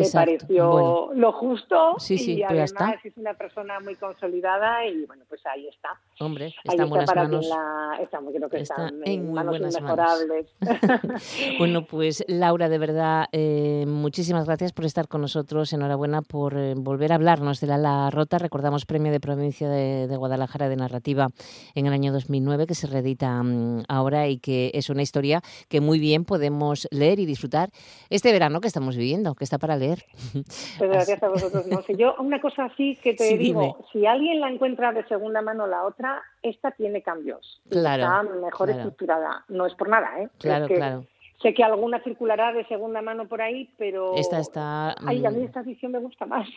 S7: Me pareció lo justo
S1: sí, sí,
S7: y
S1: pues
S7: además es una persona muy consolidada y bueno pues ahí está.
S1: Hombre está en buenas manos.
S7: está, creo que está en, muy manos buenas inmejorables. *laughs*
S1: Bueno pues Laura de verdad eh, muchísimas gracias por estar con nosotros. Enhorabuena por eh, volver a hablarnos de la, la Rota. Recordamos premio de provincia de, Guadalajara de narrativa en el año 2009 que se reedita mm, ahora y que es una historia que muy bien podemos leer y disfrutar este verano que estamos viviendo que está para leer
S7: pues *laughs* gracias a vosotros. No. Si yo, una cosa así que te *laughs* digo, si alguien la encuentra de segunda mano la otra, esta tiene cambios.
S1: Claro.
S7: Está mejor estructurada. No es por nada, ¿eh?
S1: Claro, claro.
S7: Sé que alguna circulará de segunda mano por ahí, pero
S1: esta está.
S7: Ay, a mí esta edición me gusta más.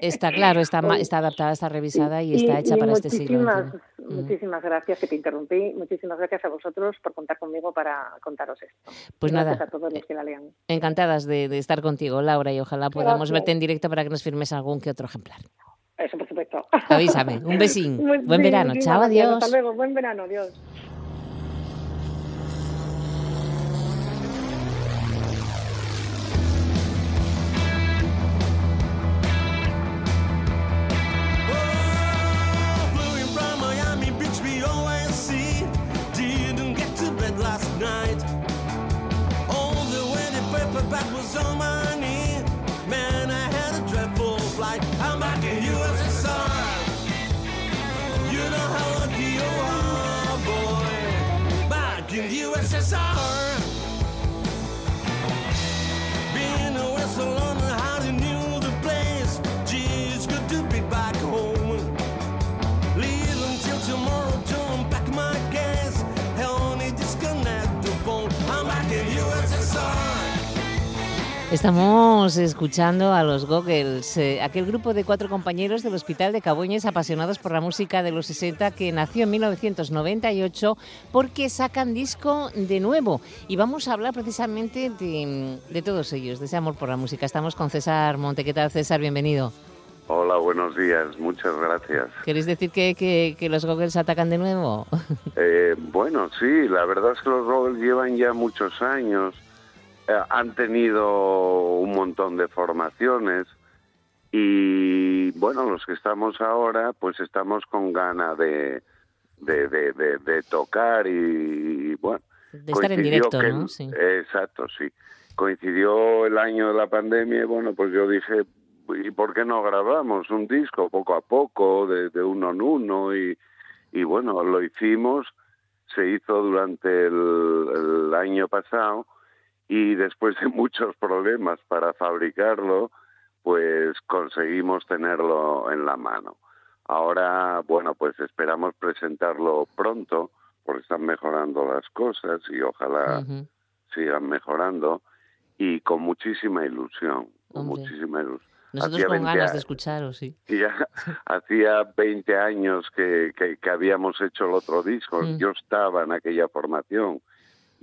S1: Está claro, está, *laughs* está adaptada, está revisada y, está hecha para este siglo.
S7: Mm. Muchísimas gracias que te interrumpí. Muchísimas gracias a vosotros por contar conmigo para contaros esto.
S1: Pues
S7: gracias
S1: nada.
S7: a todos los que la lean.
S1: Encantadas de, estar contigo, Laura, y ojalá podamos verte en directo para que nos firmes algún que otro ejemplar.
S7: Eso, por supuesto.
S1: Avísame. Un besín. *laughs* Buen verano. Chao, adiós.
S7: Hasta luego. Buen verano. Adiós.
S1: Estamos escuchando a los Goggles, eh, aquel grupo de cuatro compañeros del Hospital de Caboñes apasionados por la música de los 60 que nació en 1998 porque sacan disco de nuevo. Y vamos a hablar precisamente de, todos ellos, de ese amor por la música. Estamos con César Monte. ¿Qué tal, César? Bienvenido.
S4: Hola, buenos días, muchas gracias.
S1: ¿Queréis decir que, los Goggles atacan de nuevo? *laughs*
S4: Eh, bueno, sí, la verdad es que los Goggles llevan ya muchos años han tenido un montón de formaciones y bueno, los que estamos ahora pues estamos con ganas de, de, de, tocar y, bueno.
S1: De estar en directo, ¿no?
S4: Sí. Exacto, sí. Coincidió el año de la pandemia y bueno, pues yo dije, ¿y por qué no grabamos un disco poco a poco, de, uno en uno? Y, y bueno, lo hicimos, se hizo durante el año pasado y después de *laughs* muchos problemas para fabricarlo, pues conseguimos tenerlo en la mano. Ahora, bueno, pues esperamos presentarlo pronto, porque están mejorando las cosas y ojalá sigan mejorando y con muchísima ilusión, con muchísima ilusión.
S1: Nosotros con ganas de escuchar, sí. *laughs*
S4: Ya hacía 20 años que, que, habíamos hecho el otro disco. Mm. Yo estaba en aquella formación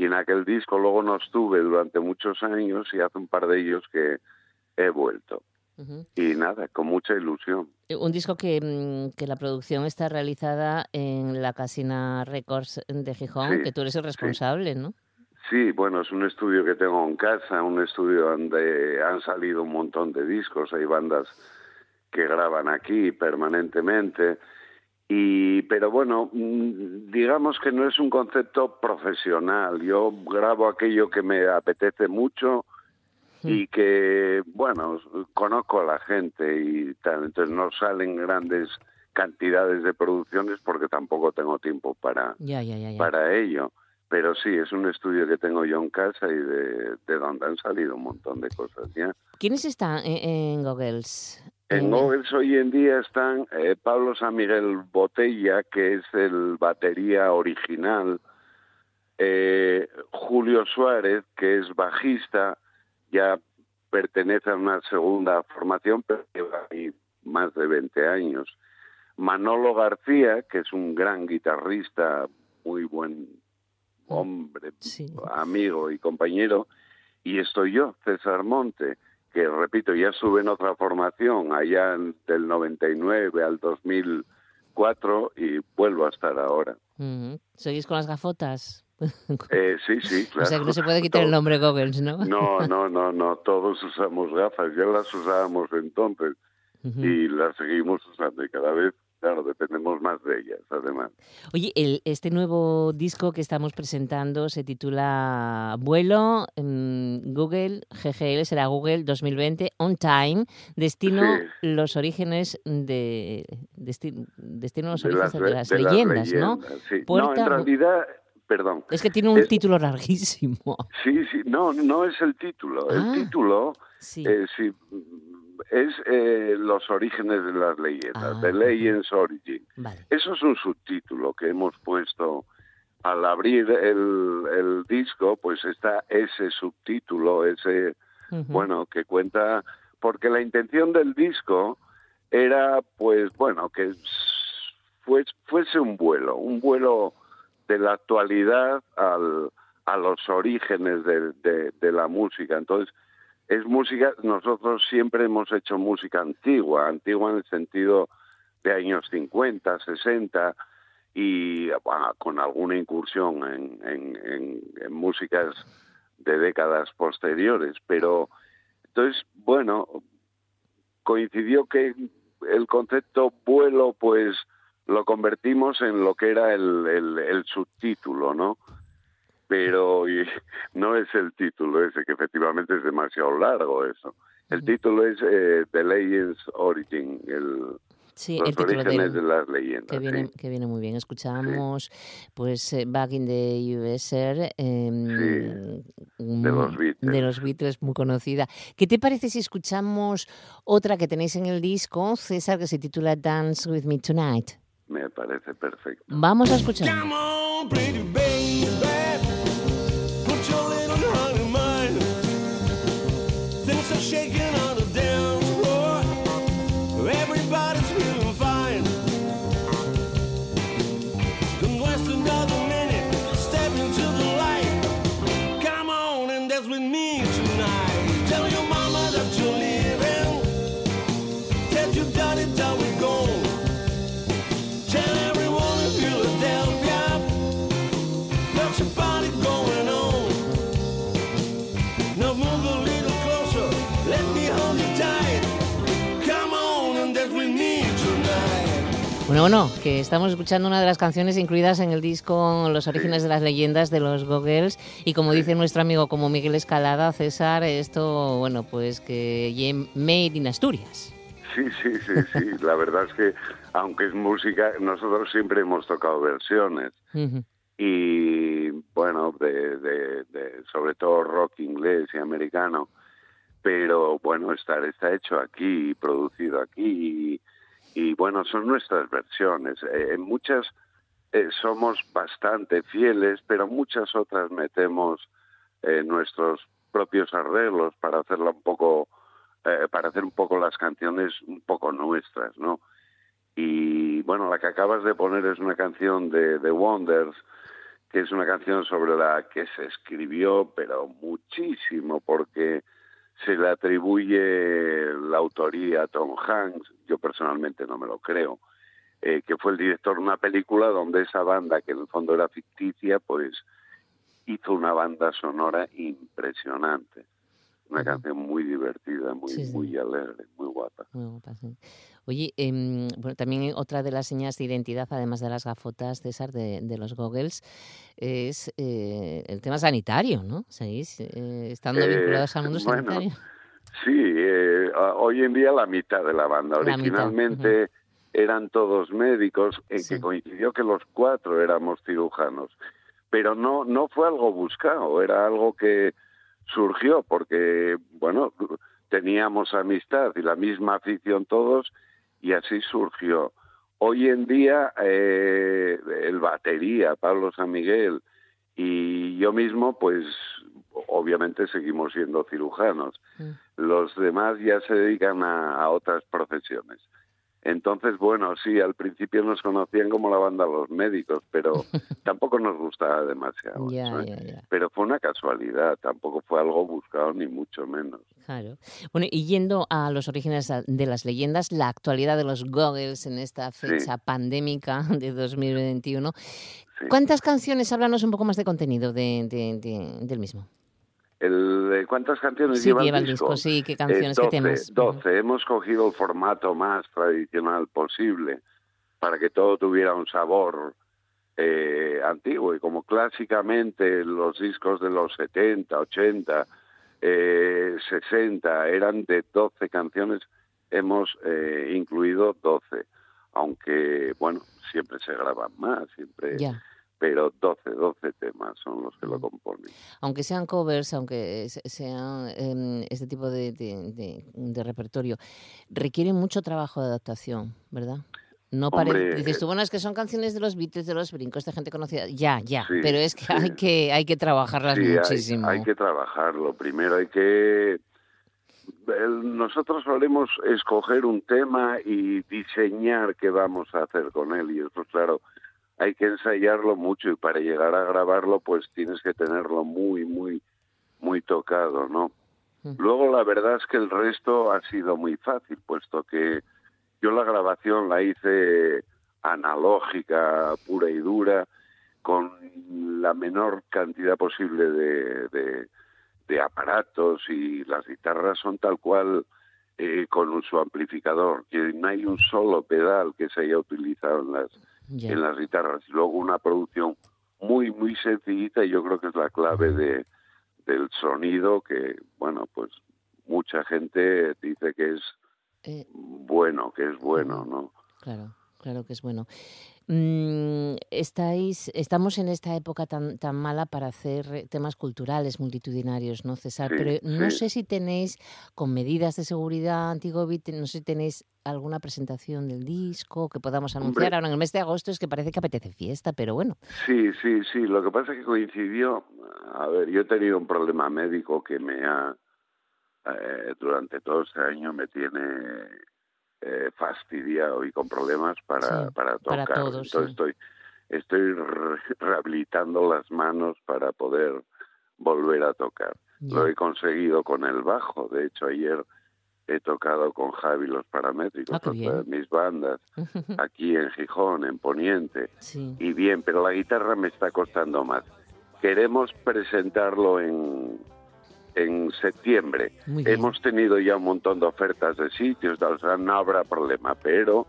S4: y en aquel disco luego no estuve durante muchos años y hace un par de ellos que he vuelto. Y nada, con mucha ilusión.
S1: Eh, un disco que, mm, que, la producción está realizada en la Casina Records de Gijón, que tú eres el responsable, ¿no?
S4: Sí, bueno, es un estudio que tengo en casa, un estudio donde han salido un montón de discos, hay bandas que graban aquí permanentemente. Y, pero bueno, mm, digamos que no es un concepto profesional. Yo grabo aquello que me apetece mucho y que, bueno, conozco a la gente y tal. Entonces no salen grandes cantidades de producciones porque tampoco tengo tiempo para, para ello. Pero sí, es un estudio que tengo yo en casa y de, de donde han salido un montón de cosas ya.
S1: ¿Quiénes están en, en Goggles?
S4: En Goggles hoy en día están eh, Pablo San Miguel Botella, que es el batería original, eh, Julio Suárez, que es bajista, ya pertenece a una segunda formación, pero lleva ahí más de 20 años. Manolo García, que es un gran guitarrista, muy buen hombre, amigo y compañero, y estoy yo, César Monte, que repito, ya estuve en otra formación allá del 99 al 2004 y vuelvo a estar ahora.
S1: ¿Seguís con las gafotas? *laughs*
S4: Eh, sí, sí, claro. *laughs*
S1: O sea que no se puede quitar el nombre Goggles, ¿no?
S4: No, *laughs* no, no, no, todos usamos gafas, ya las usábamos entonces y las seguimos usando y cada vez Claro, dependemos más de ellas, además.
S1: Oye, el, este nuevo disco que estamos presentando se titula Vuelo, en Google, GGL, será Google 2020, On Time, Destino, los orígenes de... Destino, los orígenes de, las, leyendas, ¿no?
S4: no, en realidad... Perdón.
S1: Es que tiene un título larguísimo.
S4: Sí, sí, no, no es el título. el ah, título, sí. Eh, sí, es eh, los orígenes de las leyendas, The ah, Legends Origin. Eso es un subtítulo que hemos puesto al abrir el, disco, pues está ese subtítulo, ese, bueno, que cuenta, porque la intención del disco era, pues, bueno, que fuese un vuelo, un vuelo de la actualidad al, a los orígenes de, de la música. Entonces, es música, nosotros siempre hemos hecho música antigua, antigua en el sentido de años 50, 60 y con alguna incursión en, músicas de décadas posteriores, pero entonces, bueno, coincidió que el concepto vuelo, pues lo convertimos en lo que era el subtítulo, ¿no? Pero *laughs* no es el título ese, que efectivamente es demasiado largo eso. El título es eh, The Legends Origin, el, los orígenes de las leyendas.
S1: Que viene, que viene muy bien. Escuchamos, pues, eh, Back in the USR,
S4: em, de los Beatles.
S1: De los Beatles, muy conocida. ¿Qué te parece si escuchamos otra que tenéis en el disco, César, que se titula Dance With Me Tonight?
S4: Me parece perfecto.
S1: Vamos a escuchar. chegando. Bueno, bueno, que estamos escuchando una de las canciones incluidas en el disco Los orígenes de las leyendas de los Goggles y como dice nuestro amigo como Miguel Escalada, César, esto, bueno, pues que made in Asturias.
S4: Sí, sí, sí, sí. *laughs* La verdad es que, aunque es música, nosotros siempre hemos tocado versiones. Y, bueno, de, de, sobre todo rock inglés y americano. Pero, bueno, estar está hecho aquí, producido aquí. Y, y bueno, son nuestras versiones. Eh, en muchas eh, somos bastante fieles, pero muchas otras metemos eh, nuestros propios arreglos para hacerla un poco, para hacer un poco las canciones un poco nuestras, ¿no? Y bueno, la que acabas de poner es una canción de The Wonders, que es una canción sobre la que se escribió, pero muchísimo, porque se le atribuye la autoría a Tom Hanks, yo personalmente no me lo creo, eh, que fue el director de una película donde esa banda, que en el fondo era ficticia, pues hizo una banda sonora impresionante. Una canción muy divertida, muy, muy alegre, muy guapa.
S1: Oye, em, bueno, también otra de las señas de identidad, además de las gafotas, César, de, de los goggles, es eh, el tema sanitario, ¿no? ¿Seguís eh, estando vinculados al mundo sanitario?
S4: Sí, hoy en día la mitad de la banda. Originalmente eran todos médicos, en que coincidió que los cuatro éramos cirujanos. Pero no, no fue algo buscado, era algo que surgió porque, bueno, teníamos amistad y la misma afición todos y así surgió. Hoy en día eh, el batería, Pablo San Miguel y yo mismo, pues obviamente seguimos siendo cirujanos. Mm. Los demás ya se dedican a otras profesiones. Entonces, bueno, sí, al principio nos conocían como la banda Los Médicos, pero *laughs* tampoco nos gustaba demasiado. Pero fue una casualidad, tampoco fue algo buscado ni mucho menos.
S1: Claro. Bueno, y yendo a los orígenes de las leyendas, la actualidad de los Goggles en esta fecha pandémica de 2021, ¿cuántas canciones? Háblanos un poco más de contenido del mismo.
S4: El, ¿Cuántas canciones
S1: lleva, el disco? Sí, ¿qué canciones,
S4: 12,
S1: qué temas?
S4: 12. Hemos cogido el formato más tradicional posible para que todo tuviera un sabor eh, antiguo. Y como clásicamente los discos de los 70, 80, eh, 60 eran de 12 canciones, hemos eh, incluido 12. Aunque, bueno, siempre se graban más, siempre pero 12, 12 temas son los que lo componen.
S1: Aunque sean covers, aunque sean em, este tipo de, de, repertorio, requiere mucho trabajo de adaptación, ¿verdad? No parece, dices tú, bueno, es que son canciones de los Beatles, de los brincos, de gente conocida. Ya, ya, pero es que hay que hay que trabajarlas muchísimo.
S4: Hay, hay, que trabajarlo. Primero hay que nosotros solemos escoger un tema y diseñar qué vamos a hacer con él y eso claro hay que ensayarlo mucho y para llegar a grabarlo pues tienes que tenerlo muy, muy, muy tocado, ¿no? Mm. Luego la verdad es que el resto ha sido muy fácil, puesto que yo la grabación la hice analógica, pura y dura, con la menor cantidad posible de, de, de aparatos y las guitarras son tal cual eh, con su amplificador, que no hay un solo pedal que se haya utilizado en las en las guitarras. Y luego una producción muy, muy sencillita y yo creo que es la clave de, del sonido que, bueno, pues mucha gente dice que es eh, bueno, que es bueno, ¿no?
S1: Claro, claro que es bueno. Mm, estáis, estamos en esta época tan, tan mala para hacer temas culturales multitudinarios, ¿no, César? Pero no sé si tenéis, con medidas de seguridad anti-COVID, no sé si tenéis alguna presentación del disco que podamos anunciar ahora en el mes de agosto, es que parece que apetece fiesta, pero bueno.
S4: Sí, sí, sí, lo que pasa es que coincidió, a ver, yo he tenido un problema médico que me ha, eh, durante todo este año me tiene eh, fastidiado y con problemas para, para tocar. Entonces estoy, estoy rehabilitando las manos para poder volver a tocar. Lo he conseguido con el bajo. De hecho, ayer he tocado con Javi los paramétricos, ah, mis bandas, *laughs* aquí en Gijón, en Poniente. Y bien, pero la guitarra me está costando más. Queremos presentarlo en, en septiembre. Hemos tenido ya un montón de ofertas de sitios, o sea, no habrá problema, pero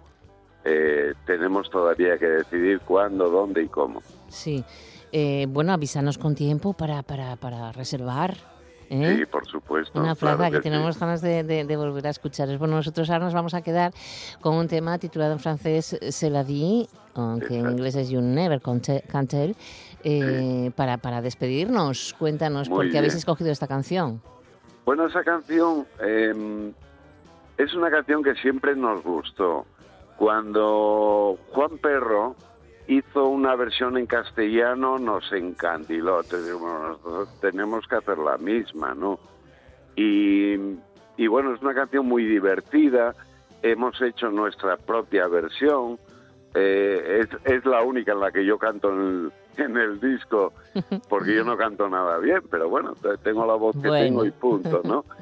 S4: eh, tenemos todavía que decidir cuándo, dónde y cómo.
S1: Sí. Eh, bueno, avísanos con tiempo para, para, para reservar. ¿Eh?
S4: Sí, por supuesto.
S1: Una plaza que, tenemos ganas de, de, volver a escuchar. Bueno, nosotros ahora nos vamos a quedar con un tema titulado en francés C'est la vie, aunque en inglés es You Never Can Tell. Eh, para, para despedirnos, cuéntanos por qué habéis escogido esta canción.
S4: Bueno, esa canción em, es una canción que siempre nos gustó. Cuando Juan Perro hizo una versión en castellano, nos encandiló. tenemos que hacer la misma, ¿no? Y, y bueno, es una canción muy divertida. Hemos hecho nuestra propia versión. Eh, es, es, la única en la que yo canto en el, en el disco, porque yo no canto nada bien, pero bueno, tengo la voz que tengo y punto, ¿no? *laughs*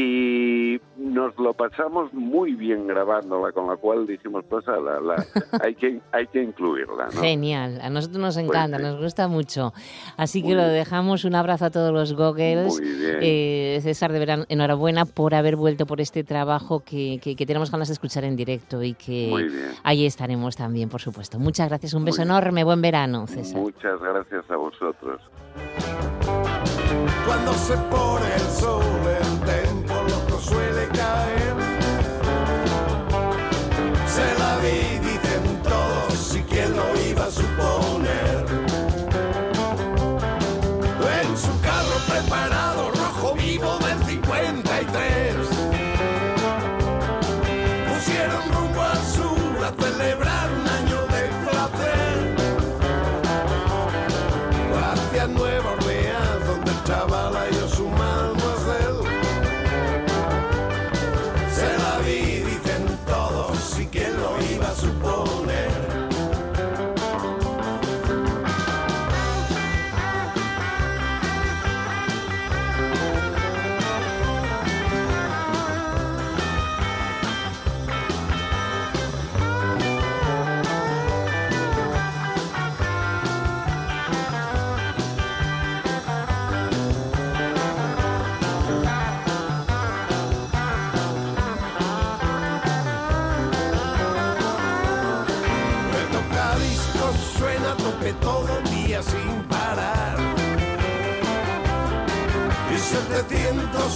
S4: y nos lo pasamos muy bien grabándola, con la cual dijimos, pues la, la, *laughs* hay, que, hay que incluirla. ¿no?
S1: Genial, a nosotros nos
S4: Pues
S1: encanta,
S4: sí.
S1: nos gusta mucho. Así que lo dejamos, un abrazo a todos los Goggles.
S4: Muy bien.
S1: Eh, César, de verano, enhorabuena por haber vuelto por este trabajo que, que- que tenemos ganas de escuchar en directo y que ahí estaremos también, por supuesto. Muchas gracias, un beso enorme, buen verano, César.
S4: Muchas gracias a vosotros.
S8: Cuando se pone el sol, el tempo loco suele caer.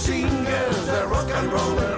S8: 700 singles de rock and roll,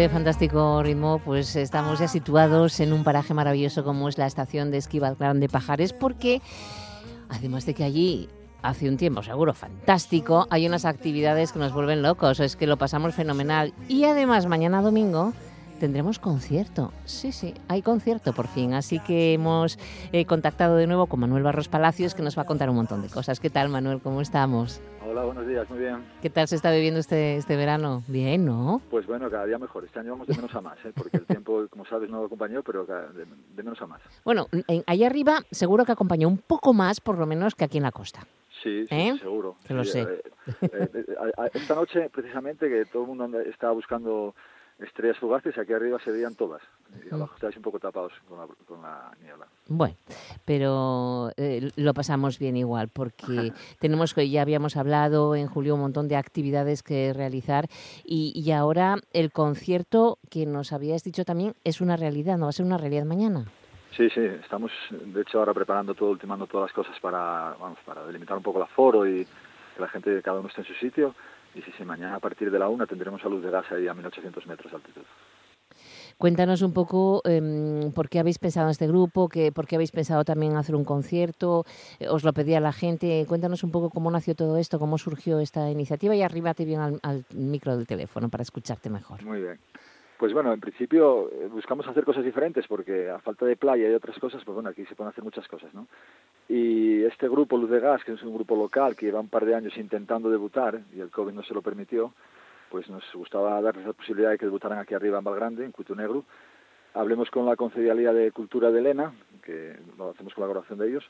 S1: Este fantástico ritmo, pues estamos ya situados en un paraje maravilloso como es la estación de esquí Valgrán de Pajares, porque además de que allí hace un tiempo seguro fantástico, hay unas actividades que nos vuelven locos, es que lo pasamos fenomenal. Y además mañana domingo tendremos concierto. Sí, sí, hay concierto por fin. Así que hemos eh, contactado de nuevo con Manuel Barros Palacios, que nos va a contar un montón de cosas. ¿Qué tal, Manuel? ¿Cómo estamos?
S9: Hola, buenos días, muy bien.
S1: ¿Qué tal se está viviendo este, este verano? Bien, ¿no?
S9: Pues bueno, cada día mejor. Este año vamos de menos a más, ¿eh? porque el tiempo, como sabes, no acompañó, pero de, de menos a más.
S1: Bueno, en- allá arriba seguro que acompañó un poco más, por lo menos, que aquí en la costa.
S9: Sí, sí,
S1: ¿Eh?
S9: seguro.
S1: Que lo
S9: Sí,
S1: sé.
S9: eh, esta noche, precisamente, que todo el mundo estaba buscando estrellas fugaces, aquí arriba se veían todas. Y
S1: Mm.
S9: abajo estáis un poco tapados con la, con la niebla.
S1: Bueno, pero eh, lo pasamos bien igual, porque *laughs* tenemos que ya habíamos hablado en julio un montón de actividades que realizar y, y ahora el concierto que nos habías dicho también es una realidad, no va a ser una realidad mañana.
S9: Sí, sí, estamos de hecho ahora preparando todo, ultimando todas las cosas para, vamos, para delimitar un poco el aforo y que la gente, cada uno esté en su sitio. Y sí, sí, mañana a partir de la una tendremos a luz de gas ahí a 1800 metros de altitud.
S1: Cuéntanos un poco em, por qué habéis pensado en este grupo, que, por qué habéis pensado también hacer un concierto, eh, os lo pedía la gente. Cuéntanos un poco cómo nació todo esto, cómo surgió esta iniciativa y arríbate bien al, al micro del teléfono para escucharte mejor.
S9: Muy bien. Pues bueno, en principio eh, buscamos hacer cosas diferentes porque a falta de playa y otras cosas, pues bueno, aquí se pueden hacer muchas cosas, ¿no? Y este grupo Luz de Gas, que es un grupo local que lleva un par de años intentando debutar y el COVID no se lo permitió, pues nos gustaba darles la posibilidad de que debutaran aquí arriba en Valgrande, en Cuito Negro. Hablemos con la Concejalía de Cultura de Elena, que lo hacemos colaboración de ellos,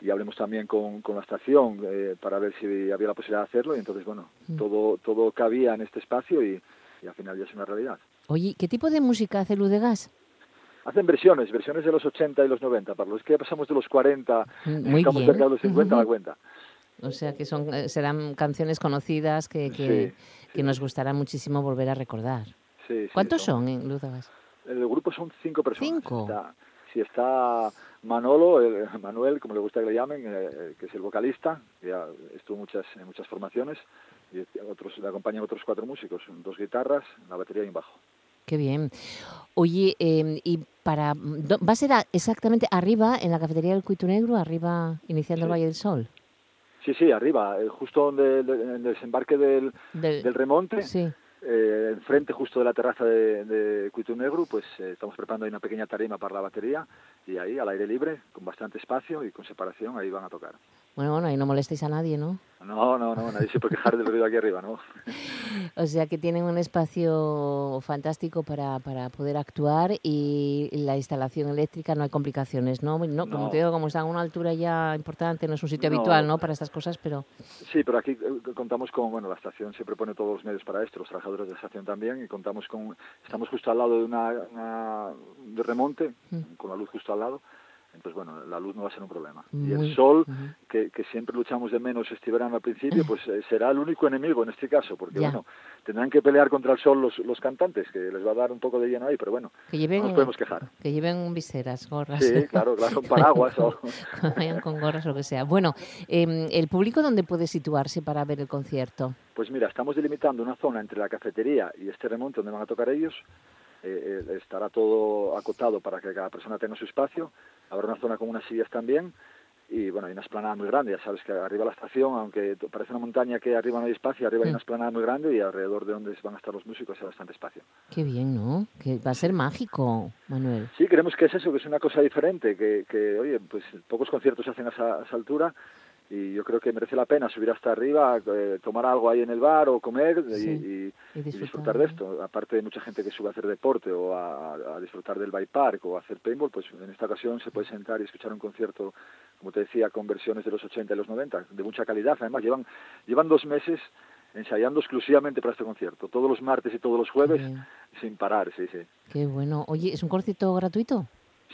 S9: y hablemos también con, con la estación eh, para ver si había la posibilidad de hacerlo. Y entonces, bueno,
S1: Mm.
S9: todo, todo cabía en este espacio y, y al final ya es una realidad.
S1: Oye, ¿qué tipo de música hace Luz de Gas?
S9: Hacen versiones, versiones de los 80 y los 90. Para los que ya pasamos de los 40,
S1: Muy
S9: estamos
S1: bien.
S9: cerca de los 50, la cuenta.
S1: O sea que son eh, serán canciones conocidas que, que, que nos gustará muchísimo volver a recordar.
S9: Sí,
S1: ¿Cuántos son en Lúzagas?
S9: El grupo son cinco personas.
S1: ¿Cinco?
S9: Está, sí, está Manolo, el- *laughs* Manuel, como le gusta que le llamen, eh, que es el vocalista, que ya estuvo muchas, en muchas formaciones, y otros, le acompañan otros cuatro músicos, dos guitarras, una batería y un bajo.
S1: Qué bien. Oye, eh, y para do- ¿va a ser exactamente arriba en la cafetería del Cuito Negro, arriba iniciando el Valle del Sol?
S9: Sí, sí, arriba, eh, justo donde el, el desembarque del,
S1: Del-
S9: del remonte,
S1: Sí.
S9: Eh, enfrente justo de la terraza de, de Negro, pues eh, estamos preparando ahí una pequeña tarima para la batería y ahí al aire libre, con bastante espacio y con separación, ahí van a tocar.
S1: Bueno, bueno, ahí no molestéis a nadie, ¿no?
S9: No, no, no, nadie se puede quejar del ruido aquí arriba, ¿no? *laughs*
S1: O sea que tienen un espacio fantástico para, para poder actuar y la instalación eléctrica no hay complicaciones, ¿no? no como
S9: No.
S1: te digo, como está a una altura ya importante, no es un sitio
S9: No.
S1: habitual, ¿no? Para estas cosas, pero
S9: Sí, pero aquí eh, contamos con, bueno, la estación siempre pone todos los medios para esto, los trabajadores de la estación también, y contamos con, estamos justo al lado de una, una- de remonte,
S1: Mm.
S9: con la luz justo al lado, entonces bueno, la luz no va a ser un problema. y el sol, que, que siempre luchamos de menos este verano al principio, pues eh, será el único enemigo en este caso, porque
S1: Ya.
S9: bueno, tendrán que pelear contra el sol los, los cantantes, que les va a dar un poco de lleno ahí, pero bueno,
S1: que lleven,
S9: no nos podemos quejar.
S1: que lleven viseras, gorras.
S9: Sí, claro, claro, *laughs* paraguas o...
S1: Vayan con gorras o lo que sea. Bueno, em, ¿el público dónde puede situarse para ver el concierto?
S9: Pues mira, estamos delimitando una zona entre la cafetería y este remonte donde van a tocar ellos. Eh, eh, estará todo acotado para que cada persona tenga su espacio. Habrá una zona con unas sillas también. Y bueno, hay una esplanada muy grande. Ya sabes que arriba la estación, aunque parece una montaña que arriba no hay espacio, arriba hay una esplanada muy grande y alrededor de donde van a estar los músicos hay bastante espacio.
S1: Qué bien, ¿no? Que va a ser mágico, Manuel.
S9: Sí, creemos que es eso, que es una cosa diferente, que, que oye, pues pocos conciertos se hacen a esa, a esa altura y yo creo que merece la pena subir hasta arriba, eh, tomar algo ahí en el bar o comer y-
S1: Sí,
S9: y,
S1: y
S9: y
S1: disfrutar,
S9: disfrutar de esto. Aparte de mucha gente que sube a hacer deporte o a, a disfrutar del bike park o a hacer paintball, pues en esta ocasión se puede sentar y escuchar un concierto, como te decía, con versiones de los 80 y los 90, de mucha calidad. Además, llevan, llevan dos meses ensayando exclusivamente para este concierto, todos los martes y todos los jueves, sin parar, sí, sí.
S1: Qué bueno. Oye, ¿es un concierto gratuito?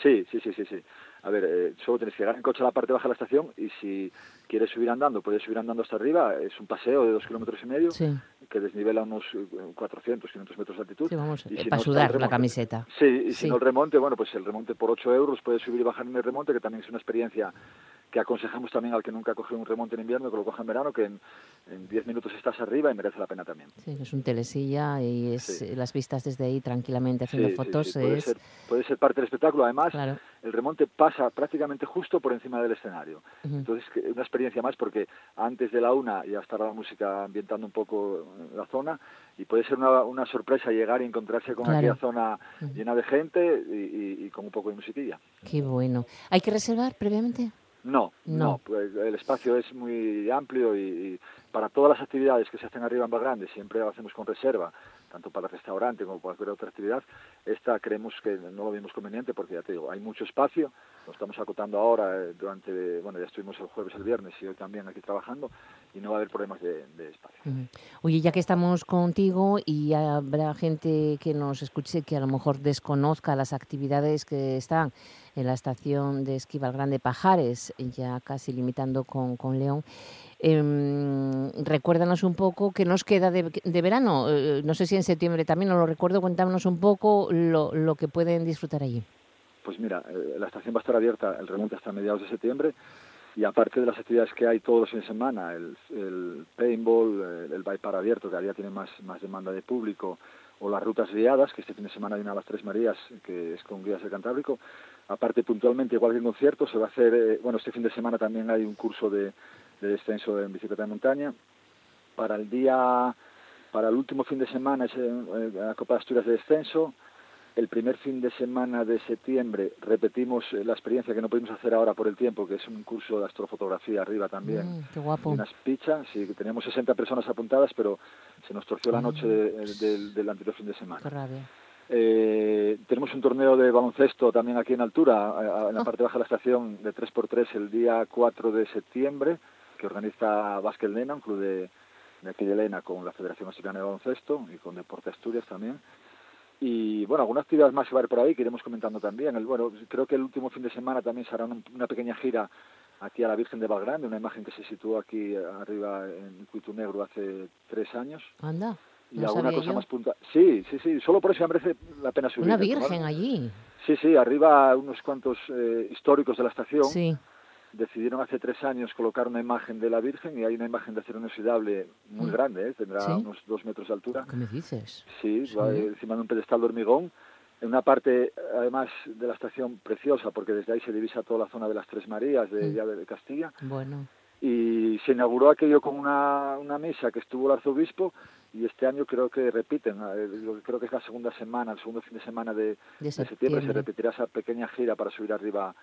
S9: Sí, sí, sí, sí, sí. A ver, eh, solo tienes que llegar en coche a la parte baja de la estación y si quieres subir andando, puedes subir andando hasta arriba. Es un paseo de dos kilómetros y medio
S1: Sí.
S9: que desnivela unos eh, 400, 500 metros de altitud.
S1: Sí, vamos,
S9: Y
S1: eh,
S9: si
S1: para
S9: no,
S1: sudar la camiseta.
S9: Sí, y si
S1: Sí.
S9: no el remonte, bueno, pues el remonte por 8 euros puedes subir y bajar en el remonte, que también es una experiencia que aconsejamos también al que nunca ha cogido un remonte en invierno, que lo coja en verano, que en, en 10 minutos estás arriba y merece la pena también.
S1: Sí, es un telesilla y es
S9: Sí.
S1: eh, las vistas desde ahí tranquilamente haciendo fotos
S9: puede,
S1: es
S9: ser, puede ser parte del espectáculo. Además,
S1: claro.
S9: el remonte pasa prácticamente justo por encima del escenario.
S1: Ujú.
S9: Entonces, que- una experiencia más porque antes de la una ya estará la música ambientando un poco la zona y puede ser una, una sorpresa llegar y encontrarse con
S1: Claro.
S9: aquella zona llena de gente y, y- y con un poco de musiquilla.
S1: Qué bueno. ¿Hay que reservar previamente?
S9: No,
S1: No.
S9: no, pues el espacio es muy amplio y, y para todas las actividades que se hacen arriba en Valgrande siempre lo hacemos con reserva, tanto para restaurante como para cualquier otra actividad. Esta creemos que no lo vimos conveniente porque ya te digo, hay mucho espacio, lo estamos acotando ahora eh, durante, bueno, ya estuvimos el jueves, el viernes y hoy también aquí trabajando y no va a haber problemas de, de espacio.
S1: Oye, ya que estamos contigo y habrá gente que nos escuche que a lo mejor desconozca las actividades que están en la estación de esquí Grande Pajares, ya casi limitando con, con León, em, recuérdanos un poco qué nos queda de, de verano. Eh, no sé si en septiembre también, no lo recuerdo. Cuéntanos un poco lo, lo que pueden disfrutar allí.
S9: Pues mira, eh, la estación va a estar abierta el remonte hasta mediados de septiembre y aparte de las actividades que hay todos los fines de semana, el, el paintball, el, el bypar abierto, que día tiene más, más demanda de público, o las rutas guiadas, que este fin de semana hay una a las Tres Marías, que es con guías del Cantábrico. Aparte, puntualmente, igual que en concierto, se va a hacer, eh, bueno, este fin de semana también hay un curso de, de descenso en bicicleta de montaña. Para el día, para el último fin de semana es eh, la Copa de Asturias de descenso. El primer fin de semana de septiembre repetimos eh, la experiencia que no pudimos hacer ahora por el tiempo, que es un curso de astrofotografía arriba también.
S1: Mm, qué guapo.
S9: Unas pizzas, sí, que teníamos 60 personas apuntadas, pero se nos torció la
S1: Mm.
S9: noche de- del, del anterior fin de semana.
S1: Qué rabia.
S9: Eh, tenemos un torneo de baloncesto también aquí en altura, en la
S1: Ah.
S9: parte baja de la estación, de 3x3 el día 4 de septiembre, que organiza Vázquez Lena, un club de, de aquí de Lena, con la Federación Asturiana de Baloncesto y con Deporte Asturias también. Y bueno, alguna actividad más que va a haber por ahí que iremos comentando también. El, bueno, creo que el último fin de semana también se hará una, una pequeña gira aquí a la Virgen de Valgrande, una imagen que se situó aquí arriba en Cuitu Negro hace tres años.
S1: Anda.
S9: Y
S1: no
S9: alguna
S1: sabía
S9: cosa
S1: yo.
S9: más punta. Sí, sí, sí, solo por eso ya merece la pena subir.
S1: Una virgen
S9: Tomar-
S1: allí.
S9: Sí, sí, arriba unos cuantos eh, históricos de la estación
S1: Sí.
S9: Decidieron hace tres años colocar una imagen de la Virgen y hay una imagen de acero inoxidable muy
S1: Mm.
S9: grande, ¿eh? tendrá
S1: Sí.
S9: unos dos metros de altura.
S1: ¿Qué me dices?
S9: Sí,
S1: Sí.
S9: va encima de un pedestal de hormigón. En una parte, además, de la estación preciosa, porque desde ahí se divisa toda la zona de las Tres Marías de,
S1: Mm.
S9: de Castilla.
S1: Bueno.
S9: Y se inauguró aquello con una, una misa que estuvo el arzobispo y este año creo que repiten, eh, creo que es la segunda semana, el segundo fin de semana de,
S1: De
S9: de septiembre,
S1: septiembre.
S9: se repetirá esa pequeña gira para subir arriba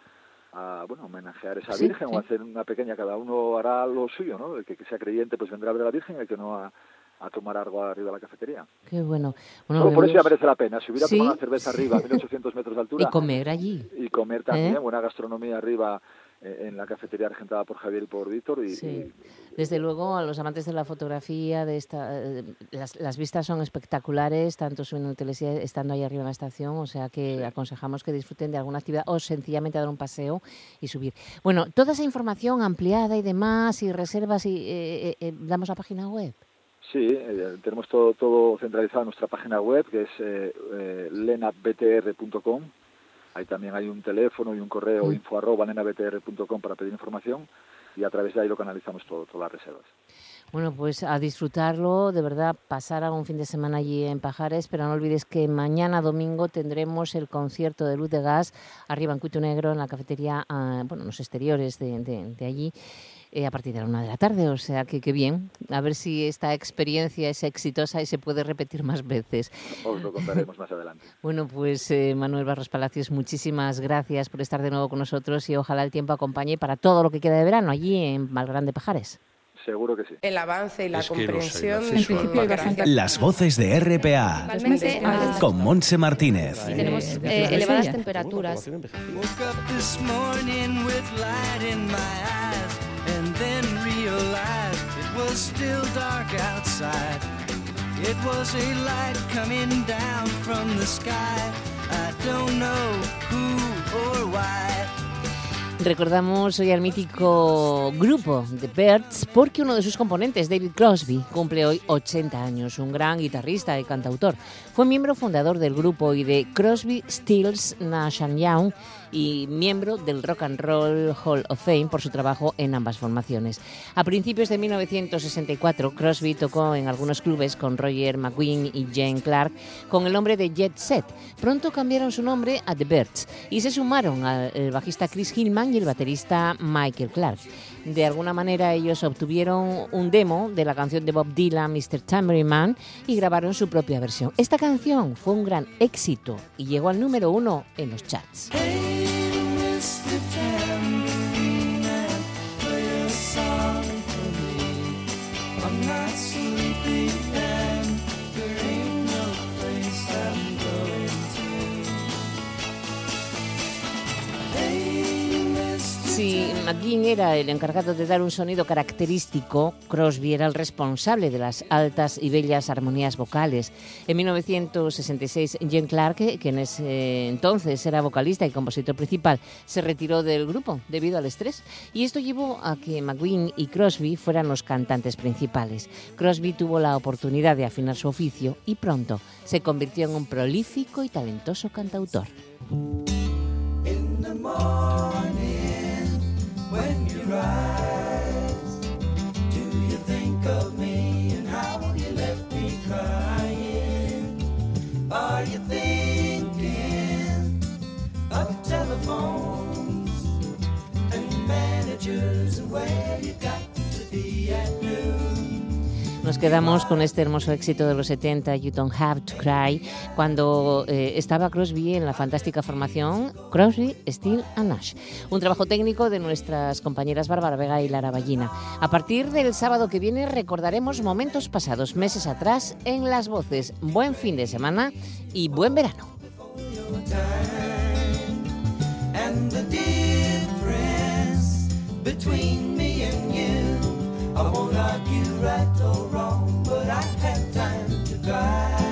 S9: a bueno homenajear a esa
S1: Sí,
S9: Virgen
S1: sí.
S9: o hacer una pequeña, cada uno hará lo suyo, ¿no? El que, que sea creyente pues vendrá a ver a la Virgen el que no a, a tomar algo arriba de la cafetería.
S1: Qué bueno. bueno
S9: Solo por eso ya merece la pena, subir a
S1: Sí.
S9: tomar una cerveza arriba a 1800 metros de altura
S1: Y comer allí.
S9: y comer también,
S1: ¿Eh?
S9: buena gastronomía arriba eh, en la cafetería regentada por Javier y por Víctor y,
S1: Sí. Desde luego, a los amantes de la fotografía, de esta, eh, las, las vistas son espectaculares, tanto subiendo el telesí estando ahí arriba en la estación, o sea que aconsejamos que disfruten de alguna actividad o sencillamente dar un paseo y subir. Bueno, toda esa información ampliada y demás, y reservas, y eh, eh, eh, damos la página web.
S9: Sí, eh, tenemos todo, todo centralizado en nuestra página web, que es eh, eh, lenabtr.com. Ahí también hay un teléfono y un correo, info arroba para pedir información y a través de ahí lo canalizamos todo, todas las reservas.
S1: Bueno, pues a disfrutarlo, de verdad, pasar a un fin de semana allí en Pajares, pero no olvides que mañana domingo tendremos el concierto de Luz de Gas arriba en Cuito Negro, en la cafetería, ah, bueno, en los exteriores de, de- de allí, eh, a partir de la una de la tarde, o sea que qué bien, a ver si esta experiencia es exitosa y se puede repetir más veces.
S9: Os lo contaremos más adelante. *laughs*
S1: Bueno, pues eh, Manuel Barros Palacios, muchísimas gracias por estar de nuevo con nosotros y ojalá el tiempo acompañe para todo lo que queda de verano allí en Valgrande Pajares.
S9: Seguro que sí.
S10: El avance y la
S5: Es que no sé,
S10: comprensión.
S5: Las voces de RPA
S6: ah,
S5: con Monse Martínez.
S6: y tenemos eh, elevadas temperaturas.
S11: Woke up this morning with light in my eyes and then realized it was still dark outside. It was a light coming down from the sky. I don't know who or why.
S1: Recordamos hoy al mítico grupo The Birds porque uno de sus componentes, David Crosby, cumple hoy 80 años, un gran guitarrista y cantautor. Fue miembro fundador del grupo y de Crosby, Stills, Nash Young y miembro del Rock and Roll Hall of Fame por su trabajo en ambas formaciones. A principios de 1964, Crosby tocó en algunos clubes con Roger McGuinn y Jane Clark con el nombre de Jet Set. Pronto cambiaron su nombre a The Birds y se sumaron al bajista Chris Hillman y el baterista Michael Clark. De alguna manera ellos obtuvieron un demo de la canción de Bob Dylan, Mr. Tambourine Man, y grabaron su propia versión. Esta canción fue un gran éxito y llegó al número uno en los charts. Si McGuinn era el encargado de dar un sonido característico, Crosby era el responsable de las altas y bellas armonías vocales. En 1966, Jane Clark, que en ese entonces era vocalista y compositor principal, se retiró del grupo debido al estrés y esto llevó a que McGuinn y Crosby fueran los cantantes principales. Crosby tuvo la oportunidad de afinar su oficio y pronto se convirtió en un prolífico y talentoso cantautor.
S11: In the morning, when you rise, do you think of me and how you left me crying? Are you thinking of telephones and managers and where you got to be at?
S1: Nos quedamos con este hermoso éxito de los 70, You Don't Have to Cry, cuando eh, estaba Crosby en la fantástica formación Crosby, Steel and Nash. Un trabajo técnico de nuestras compañeras Bárbara Vega y Lara Ballina. A partir del sábado que viene recordaremos momentos pasados meses atrás en las voces. Buen fin de semana y buen verano.
S11: I won't argue right or wrong, but I have time to cry.